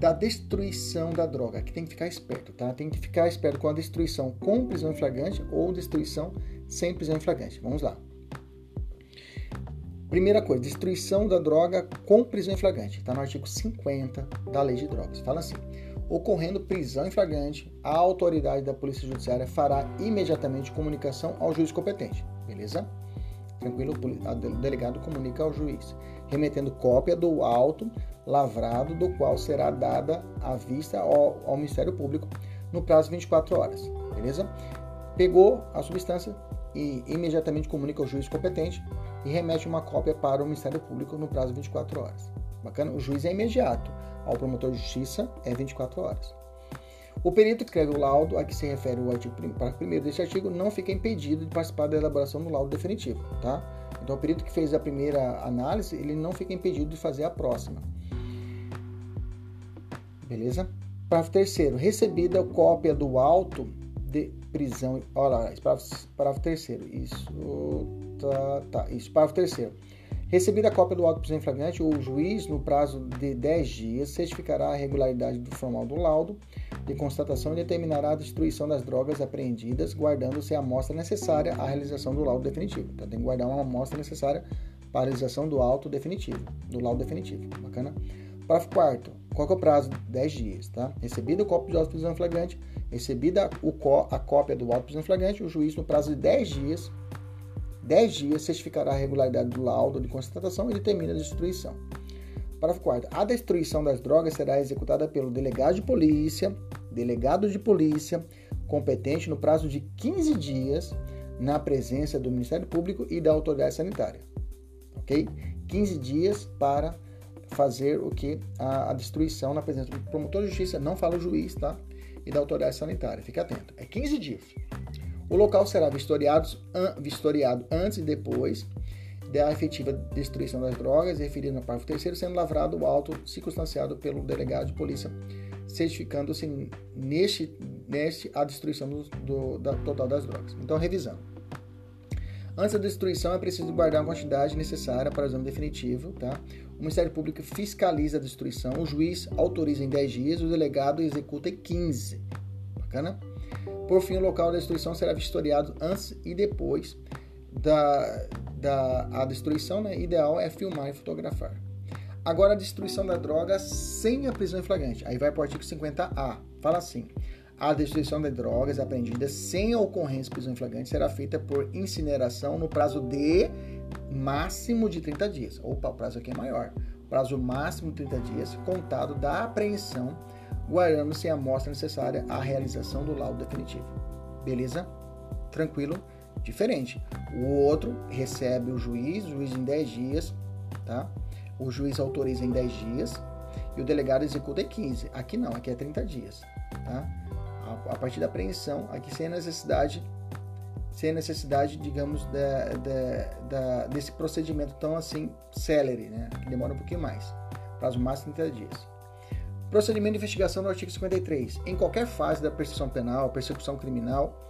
Da destruição da droga, aqui tem que ficar esperto, tá? Tem que ficar esperto com a destruição com prisão em flagrante ou destruição sem prisão em flagrante. Vamos lá. Primeira coisa, destruição da droga com prisão em flagrante. Está no artigo 50 da Lei de Drogas. Fala assim: ocorrendo prisão em flagrante, a autoridade da Polícia Judiciária fará imediatamente comunicação ao juiz competente. Beleza? Tranquilo? O delegado comunica ao juiz, remetendo cópia do auto lavrado, do qual será dada à vista ao, ao Ministério Público no prazo de 24 horas. Beleza? Pegou a substância e imediatamente comunica ao juiz competente e remete uma cópia para o Ministério Público no prazo de 24 horas. Bacana? O juiz é imediato ao promotor de justiça é 24 horas. O perito que escreve o laudo a que se refere o artigo primeiro deste artigo não fica impedido de participar da elaboração do laudo definitivo, tá? Então o perito que fez a primeira análise, ele não fica impedido de fazer a próxima. Beleza? Parágrafo terceiro, recebida cópia do auto de prisão, olha lá, parágrafo, terceiro, isso, tá, tá, isso, parágrafo terceiro. Recebida a cópia do auto de prisão flagrante, o juiz, no prazo de 10 dias, certificará a regularidade do formal do laudo de constatação e determinará a destruição das drogas apreendidas, guardando-se a amostra necessária à realização do laudo definitivo. Então, tem que guardar uma amostra necessária para a realização do auto definitivo, do laudo definitivo. Bacana? Parágrafo 4 Qual é o prazo? 10 dias, tá? Recebida a cópia do auto de prisão flagrante, recebida a cópia do auto prisão o juiz, no prazo de 10 dias, 10 dias certificará a regularidade do laudo de constatação e determina a destruição. Parágrafo 4. A destruição das drogas será executada pelo delegado de polícia, delegado de polícia, competente no prazo de 15 dias, na presença do Ministério Público e da autoridade sanitária. Ok? 15 dias para fazer o que? A, a destruição na presença do promotor de justiça, não fala o juiz, tá? E da autoridade sanitária. Fique atento. É 15 dias. O local será vistoriado, vistoriado antes e depois da efetiva destruição das drogas, referido no parágrafo 3 sendo lavrado o auto circunstanciado pelo delegado de polícia, certificando-se neste, neste a destruição do, do, da, total das drogas. Então, revisando. Antes da destruição, é preciso guardar a quantidade necessária para o exame definitivo. Tá? O Ministério Público fiscaliza a destruição, o juiz autoriza em 10 dias, o delegado executa em 15. Bacana? Por fim, o local da destruição será vistoriado antes e depois da, da a destruição. Né? Ideal é filmar e fotografar. Agora, a destruição da droga sem a prisão em flagrante. Aí vai para o artigo 50A. Fala assim: a destruição de drogas apreendidas sem ocorrência de prisão em flagrante será feita por incineração no prazo de máximo de 30 dias. Opa, o prazo aqui é maior. Prazo máximo de 30 dias, contado da apreensão guardando-se a amostra necessária à realização do laudo definitivo. Beleza? Tranquilo? Diferente. O outro recebe o juiz, o juiz em 10 dias, tá? O juiz autoriza em 10 dias e o delegado executa em 15. Aqui não, aqui é 30 dias, tá? A, partir da apreensão, aqui sem a necessidade sem necessidade, digamos, da, da, da, desse procedimento tão assim célere, né? Que demora um pouquinho mais. Prazo máximo 30 dias. Procedimento de investigação no artigo 53. Em qualquer fase da persecução penal, persecução criminal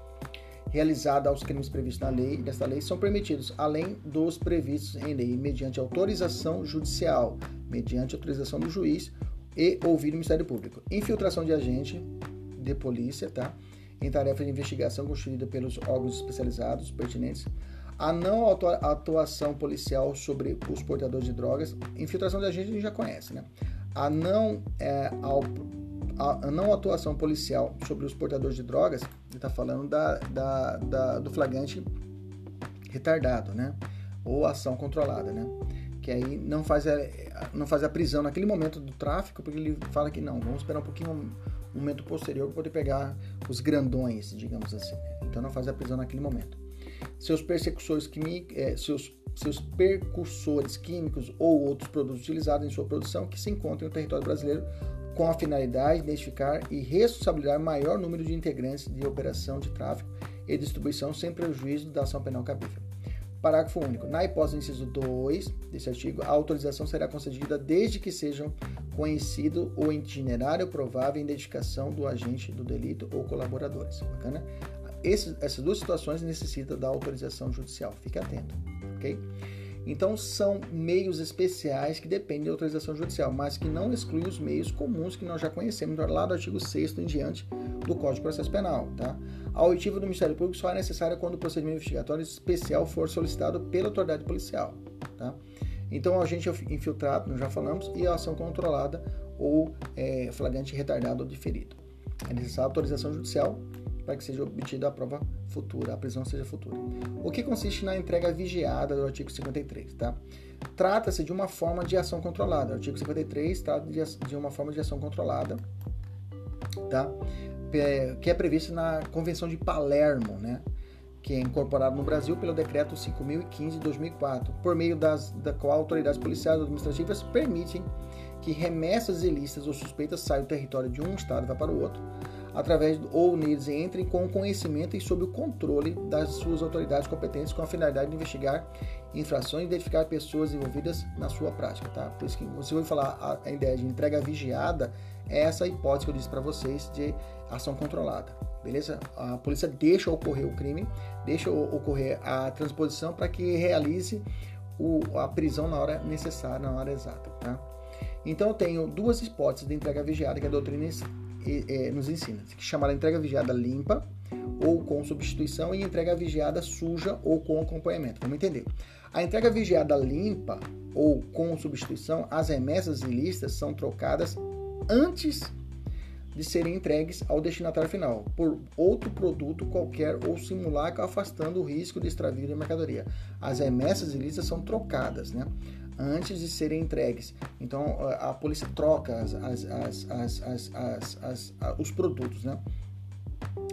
realizada aos crimes previstos na lei, desta lei, são permitidos, além dos previstos em lei, mediante autorização judicial, mediante autorização do juiz e ouvir o Ministério Público. Infiltração de agente de polícia, tá? Em tarefa de investigação constituída pelos órgãos especializados pertinentes. A não atuação policial sobre os portadores de drogas. Infiltração de agente a gente já conhece, né? a não, é, ao, a, não atuação policial sobre os portadores de drogas, ele está falando da, da, da, do flagrante retardado, né? Ou ação controlada, né? Que aí não faz, a, não faz a prisão naquele momento do tráfico, porque ele fala que não, vamos esperar um pouquinho, um momento posterior para poder pegar os grandões, digamos assim. Então não faz a prisão naquele momento. Seus persecuçores químicos, é, seus seus percursores químicos ou outros produtos utilizados em sua produção que se encontram no território brasileiro com a finalidade de identificar e responsabilizar maior número de integrantes de operação de tráfico e distribuição sem prejuízo da ação penal cabível. Parágrafo único. Na hipótese do inciso 2 desse artigo, a autorização será concedida desde que sejam conhecido o itinerário provável e identificação do agente do delito ou colaboradores. Bacana? esse, essas duas situações necessitam da autorização judicial. Fique atento, ok? Então, são meios especiais que dependem da autorização judicial, mas que não excluem os meios comuns que nós já conhecemos lá do artigo 6 em diante do Código de Processo Penal. Tá? A oitiva do Ministério Público só é necessária quando o procedimento investigatório especial for solicitado pela autoridade policial. Tá? Então, o agente infiltrado, nós já falamos, e a ação controlada ou é, flagrante retardado ou diferido. É necessária autorização judicial para que seja obtida a prova futura, a prisão seja futura. O que consiste na entrega vigiada do artigo 53, tá? Trata-se de uma forma de ação controlada. O artigo 53 trata de, uma forma de ação controlada, tá? Que é prevista na Convenção de Palermo, né? que é incorporado no Brasil pelo Decreto 5.015 de 2004, por meio das, da qual autoridades policiais ou administrativas permitem que remessas ilícitas ou suspeitas saiam do território de um estado e vá para o outro, através ou neles entrem com conhecimento e sob o controle das suas autoridades competentes com a finalidade de investigar infrações e identificar pessoas envolvidas na sua prática, tá? Por isso que você vai falar a, ideia de entrega vigiada é essa hipótese que eu disse para vocês de ação controlada, beleza? A polícia deixa ocorrer o crime, deixa ocorrer a transposição para que realize o, a prisão na hora necessária, na hora exata, tá? Então eu tenho duas hipóteses de entrega vigiada que a doutrina é, nos ensina, que chama entrega vigiada limpa ou com substituição e entrega vigiada suja ou com acompanhamento. Vamos entender. A entrega vigiada limpa ou com substituição, as remessas ilícitas são trocadas antes de serem entregues ao destinatário final por outro produto qualquer ou simulacro afastando o risco de extravio da mercadoria. As remessas ilícitas são trocadas, né? Antes de serem entregues. Então a polícia troca as, as, as, os produtos, né?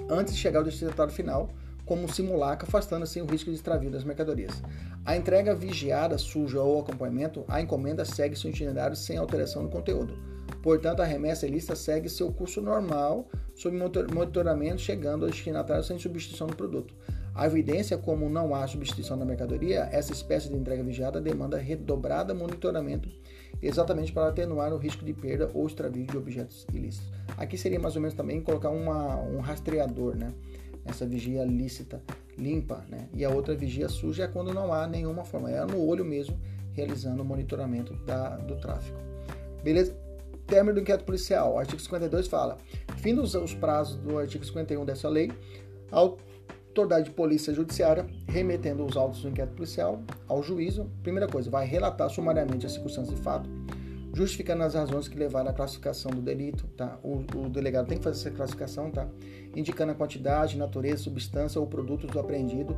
Antes de chegar ao destinatário final, como simulacro, afastando assim o risco de extravio das mercadorias. A entrega vigiada, suja ou acompanhamento, a encomenda segue seu itinerário sem alteração no conteúdo. Portanto, a remessa ilícita segue seu curso normal, sob monitoramento, chegando ao destinatário sem substituição do produto. A evidência, como não há substituição da mercadoria, essa espécie de entrega vigiada demanda redobrada monitoramento, exatamente para atenuar o risco de perda ou extravio de objetos ilícitos. Aqui seria mais ou menos também colocar uma, um rastreador, né? Essa vigia lícita, limpa, né? E a outra vigia suja é quando não há nenhuma forma, é no olho mesmo, realizando o monitoramento da, do tráfego. Beleza? Término do inquérito policial. O artigo 52 fala: fim dos os prazos do artigo 51 dessa lei, ao autoridade de polícia judiciária, remetendo os autos do inquérito policial ao juízo. Primeira coisa, vai relatar sumariamente as circunstâncias de fato, justificando as razões que levaram à classificação do delito, tá? O, o, delegado tem que fazer essa classificação, tá? Indicando a quantidade, natureza, substância ou produto do apreendido,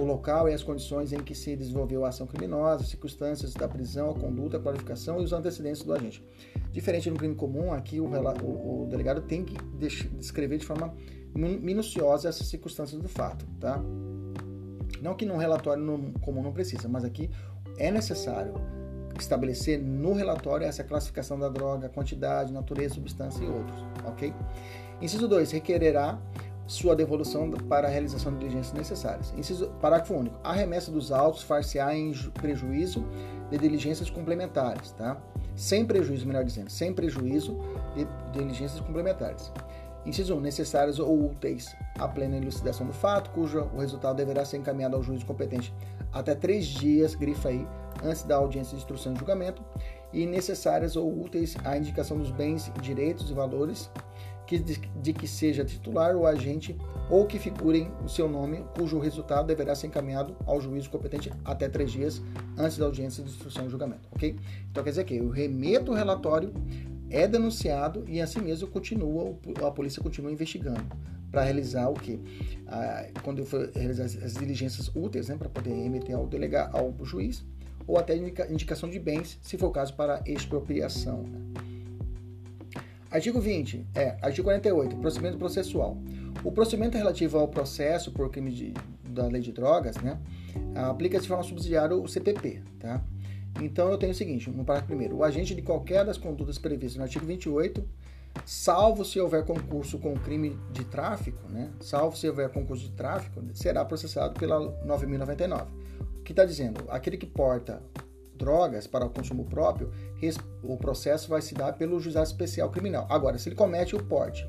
o local e as condições em que se desenvolveu a ação criminosa, as circunstâncias da prisão, a conduta, a qualificação e os antecedentes do agente. Diferente no crime comum, aqui o, o, o delegado tem que descrever de forma minuciosa essas circunstâncias do fato, tá? Não que num relatório comum não precisa, mas aqui é necessário estabelecer no relatório essa classificação da droga, quantidade, natureza, substância e outros, ok? Inciso 2, requererá sua devolução para a realização de diligências necessárias. Inciso, parágrafo único. A remessa dos autos far-se-á em prejuízo de diligências complementares, tá? Sem prejuízo, melhor dizendo, sem prejuízo de diligências complementares. Inciso 1. Necessárias ou úteis à plena elucidação do fato, cujo o resultado deverá ser encaminhado ao juiz competente até três dias, grifa aí, antes da audiência de instrução e julgamento, e necessárias ou úteis à indicação dos bens, direitos e valores que, de, de que seja titular ou agente ou que figurem o seu nome, cujo resultado deverá ser encaminhado ao juiz competente até três dias antes da audiência de instrução e julgamento, ok? Então quer dizer que eu remeto o relatório é denunciado e assim mesmo continua, a polícia continua investigando para realizar o que? Ah, quando for realizar as diligências úteis, né, para poder remeter ao delegado, ao juiz, ou até indicação de bens, se for o caso, para expropriação. Né? Artigo 20, é, artigo 48, procedimento processual. O procedimento relativo ao processo por crime de, da lei de drogas, né, aplica-se de forma subsidiária o CPP, tá? Então eu tenho o seguinte, no parágrafo primeiro, o agente de qualquer das condutas previstas no artigo 28, salvo se houver concurso com crime de tráfico, né? Salvo se houver concurso de tráfico, será processado pela 9099. O que está dizendo? Aquele que porta drogas para o consumo próprio, o processo vai se dar pelo juizado especial criminal. Agora, se ele comete o porte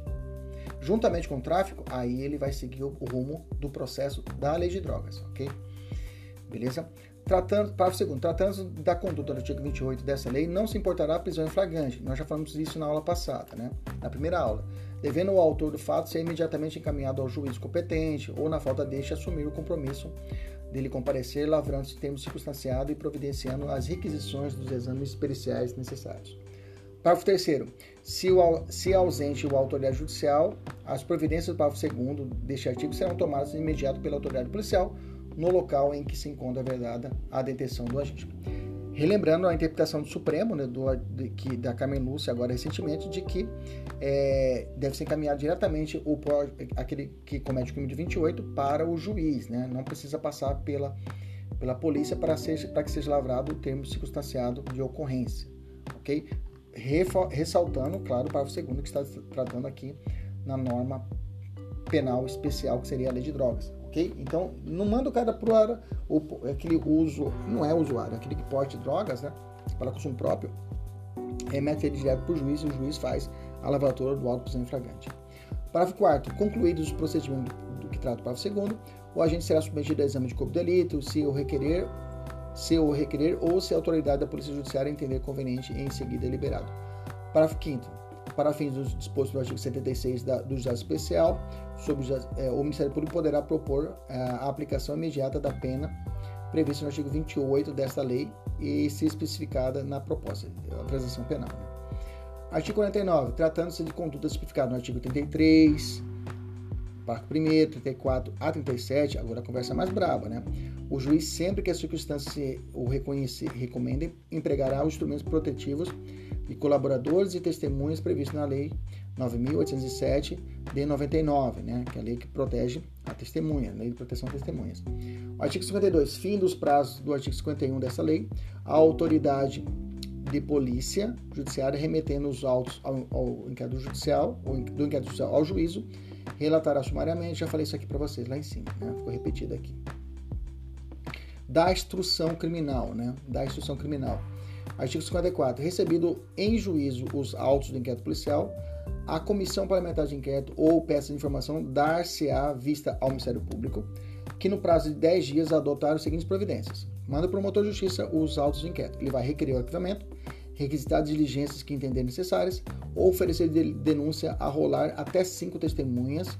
juntamente com o tráfico, aí ele vai seguir o rumo do processo da lei de drogas, ok? Beleza? Tratando, parágrafo segundo, tratando da conduta do artigo 28 dessa lei, não se importará a prisão em flagrante. Nós já falamos disso na aula passada, né? Na primeira aula. Devendo o autor do fato ser imediatamente encaminhado ao juiz competente ou, na falta deste, assumir o compromisso dele comparecer, lavrando-se termo circunstanciado e providenciando as requisições dos exames periciais necessários. Parágrafo 3 se, o, se ausente o autoridade judicial, as providências do parágrafo 2 deste artigo serão tomadas de imediato pela autoridade policial no local em que se encontra vedada a detenção do agente. Relembrando a interpretação do Supremo, né, do, de, que, da Carmen Lúcia, agora recentemente, de que é, deve ser encaminhado diretamente o, aquele que comete o crime de 28 para o juiz, né, não precisa passar pela, pela polícia para, ser, para que seja lavrado o termo circunstanciado de ocorrência. ok? ressaltando, claro, o segundo que está tratando aqui na norma penal especial, que seria a lei de drogas ok? Então, não manda o cara para o, aquele uso, não é usuário, aquele que porte drogas, né, para consumo próprio, remete ele direto para o juiz e o juiz faz a lavatura do auto em flagrante. Parágrafo 4 concluídos os procedimentos do que trata o parágrafo 2 o agente será submetido a exame de corpo de delito, se o requerer, se o requerer ou se a autoridade da Polícia Judiciária entender conveniente em seguida liberado. Parágrafo 5 para fins dos dispostos no artigo 76 da, do Juizado Especial, sobre, é, o Ministério Público poderá propor é, a aplicação imediata da pena prevista no artigo 28 desta lei e se especificada na proposta, a transação penal. Artigo 49. Tratando-se de conduta especificada no artigo 33, parágrafo 1, 34 a 37, agora a conversa mais brava, né? O juiz, sempre que as circunstâncias o reconhecer, recomendem, empregará os instrumentos protetivos de colaboradores e testemunhas previsto na Lei 9.807 de 99, né, que é a lei que protege a testemunha, Lei de Proteção de Testemunhas. O artigo 52, fim dos prazos do artigo 51 dessa lei, a autoridade de polícia judiciária remetendo os autos ao, ao inquérito judicial, ou do inquérito judicial ao juízo, relatará sumariamente, já falei isso aqui para vocês lá em cima, né, ficou repetido aqui. Da instrução criminal, né, da instrução criminal. Artigo 54. Recebido em juízo os autos do inquérito policial, a comissão parlamentar de inquérito ou peça de informação dar-se-á vista ao Ministério Público, que no prazo de 10 dias adotar as seguintes providências. Manda o promotor de justiça os autos de inquérito. Ele vai requerer o arquivamento, requisitar as diligências que entender necessárias, ou oferecer denúncia a rolar até cinco testemunhas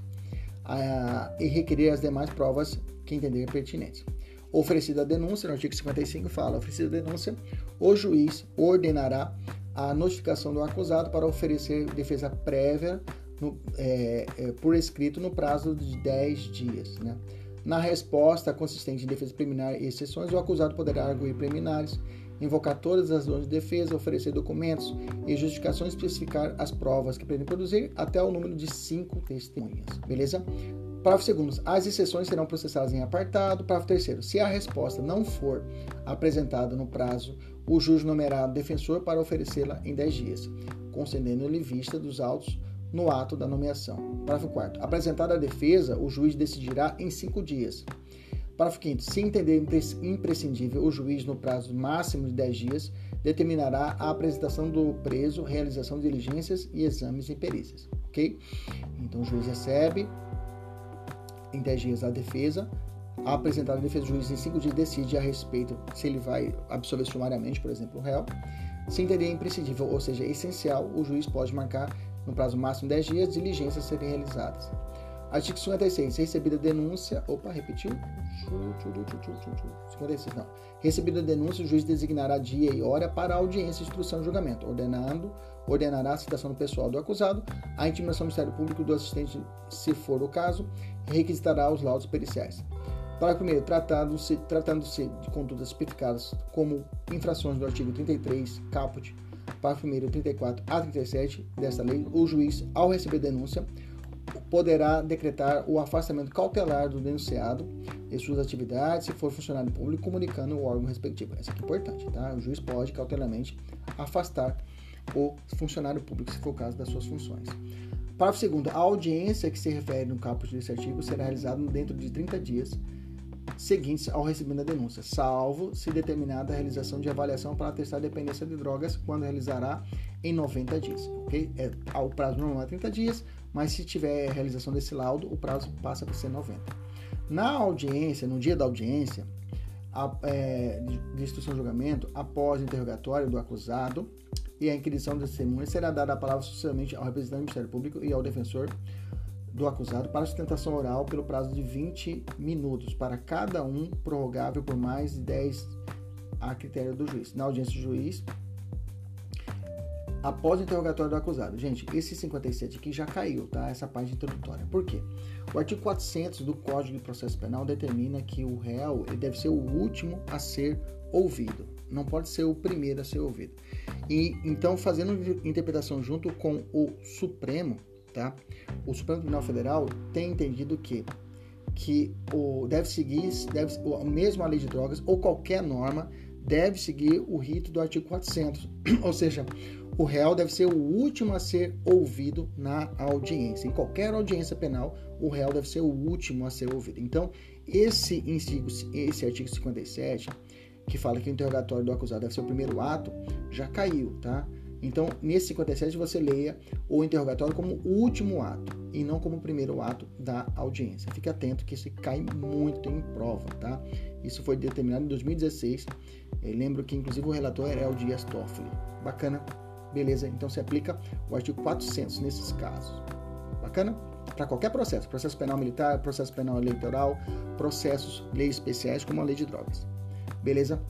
a, e requerer as demais provas que entender pertinentes. Oferecida a denúncia, no artigo 55 fala, oferecida a denúncia, o juiz ordenará a notificação do acusado para oferecer defesa prévia no, é, é, por escrito no prazo de 10 dias. Né? Na resposta consistente em defesa preliminar e exceções, o acusado poderá arguir preliminares, invocar todas as razões de defesa, oferecer documentos e justificações, especificar as provas que pretende produzir até o número de cinco testemunhas. Beleza? Parágrafo 2 As exceções serão processadas em apartado. Parágrafo 3 Se a resposta não for apresentada no prazo, o juiz nomeará defensor para oferecê-la em 10 dias, concedendo-lhe vista dos autos no ato da nomeação. Parágrafo 4 Apresentada a defesa, o juiz decidirá em 5 dias. Parágrafo 5 Se entender imprescindível, o juiz, no prazo máximo de 10 dias, determinará a apresentação do preso, realização de diligências e exames e perícias. Ok? Então, o juiz recebe, em 10 dias a defesa, a apresentar a defesa, o juiz em 5 dias decide a respeito se ele vai absolver sumariamente, por exemplo, o réu. Se entender imprescindível, ou seja, essencial, o juiz pode marcar no prazo máximo de 10 dias diligências serem realizadas. Artigo 56. Recebida denúncia. Opa, repetiu? 56, não. Recebida denúncia, o juiz designará dia e hora para audiência, instrução e julgamento, ordenando, ordenará a citação do pessoal do acusado, a intimação do Ministério Público do assistente, se for o caso, requisitará os laudos periciais. Parágrafo 1. Tratando-se tratando de condutas tipificadas como infrações do artigo 33, caput, parágrafo 1, 34 a 37 desta lei, o juiz, ao receber denúncia, poderá decretar o afastamento cautelar do denunciado de suas atividades, se for funcionário público, comunicando o órgão respectivo. Isso aqui é importante, tá? O juiz pode cautelarmente afastar o funcionário público, se for o caso das suas funções. Parágrafo 2. A audiência que se refere no caput desse artigo será realizada dentro de 30 dias seguintes ao recebimento da denúncia, salvo se determinada a realização de avaliação para atestar dependência de drogas, quando realizará em 90 dias, ok? É, o prazo normal é 30 dias, mas se tiver realização desse laudo, o prazo passa para ser 90. Na audiência, no dia da audiência, a, é, de, instrução de julgamento, após o interrogatório do acusado e a inquisição da testemunha, será dada a palavra sucessivamente ao representante do Ministério Público e ao defensor do acusado para sustentação oral pelo prazo de 20 minutos, para cada um prorrogável por mais de 10 a critério do juiz. Na audiência do juiz, após o interrogatório do acusado. Gente, esse 57 aqui já caiu, tá? Essa parte introdutória. Por quê? O artigo 400 do Código de Processo Penal determina que o réu ele deve ser o último a ser ouvido. Não pode ser o primeiro a ser ouvido. E então, fazendo interpretação junto com o Supremo, tá? O Supremo Tribunal Federal tem entendido que que o deve seguir deve a mesma lei de drogas ou qualquer norma deve seguir o rito do artigo 400, [clears throat] ou seja, o réu deve ser o último a ser ouvido na audiência. Em qualquer audiência penal, o réu deve ser o último a ser ouvido. Então, esse, esse artigo 57, que fala que o interrogatório do acusado deve ser o primeiro ato, já caiu, tá? Então, nesse 57, você leia o interrogatório como último ato e não como primeiro ato da audiência. Fique atento que isso cai muito em prova, tá? Isso foi determinado em 2016. Eu lembro que, inclusive, o relator era o Dias Toffoli. Bacana? Beleza? Então, se aplica o artigo 400 nesses casos. Bacana? Para qualquer processo, processo penal militar, processo penal eleitoral, processos, leis especiais, como a lei de drogas. Beleza?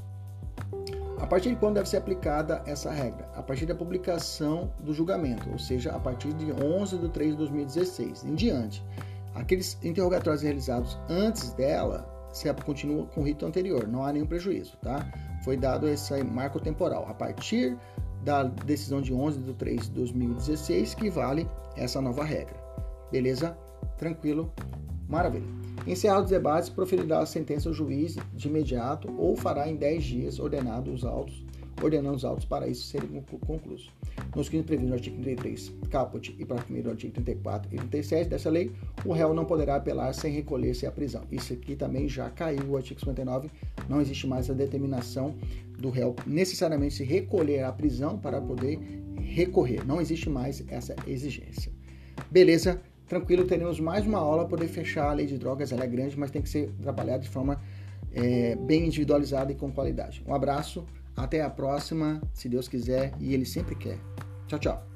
A partir de quando deve ser aplicada essa regra? A partir da publicação do julgamento, ou seja, a partir de 11 de 3 de 2016 em diante. Aqueles interrogatórios realizados antes dela se continua com o rito anterior, não há nenhum prejuízo, tá? Foi dado esse marco temporal. A partir da decisão de 11 de 3 de 2016 que vale essa nova regra. Beleza? Tranquilo? Maravilha. Encerrados os debates, proferirá a sentença o juiz de imediato ou fará em 10 dias ordenado os autos, ordenando os autos para isso serem concluídos. Nos crimes previstos no artigo 33, caput e para primeiro artigo 34 e 37 dessa lei, o réu não poderá apelar sem recolher-se à prisão. Isso aqui também já caiu, o artigo 59, não existe mais a determinação do réu necessariamente se recolher à prisão para poder recorrer. Não existe mais essa exigência. Beleza? tranquilo, teremos mais uma aula para poder fechar a lei de drogas. Ela é grande, mas tem que ser trabalhada de forma é, bem individualizada e com qualidade. Um abraço, até a próxima, se Deus quiser e Ele sempre quer. Tchau, tchau.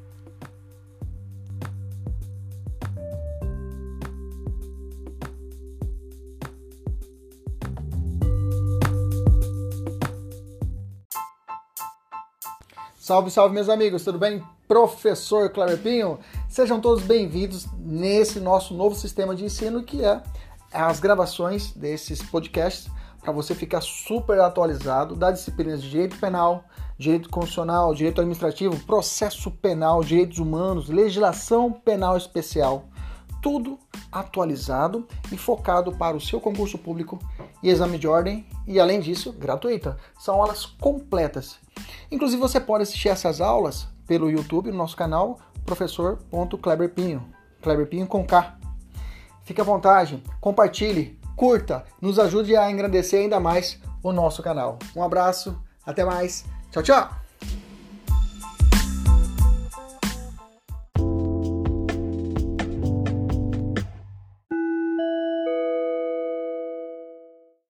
Salve, salve, meus amigos, tudo bem? Professor Cleber Pinho, sejam todos bem-vindos nesse nosso novo sistema de ensino que é as gravações desses podcasts para você ficar super atualizado das disciplinas de direito penal, direito constitucional, direito administrativo, processo penal, direitos humanos, legislação penal especial, tudo atualizado e focado para o seu concurso público e exame de ordem e além disso, gratuita. São aulas completas Inclusive você pode assistir essas aulas pelo YouTube, no nosso canal, professor.kleberpinho. Kleberpinho com K. Fique à vontade, compartilhe, curta, nos ajude a engrandecer ainda mais o nosso canal. Um abraço, até mais, tchau, tchau!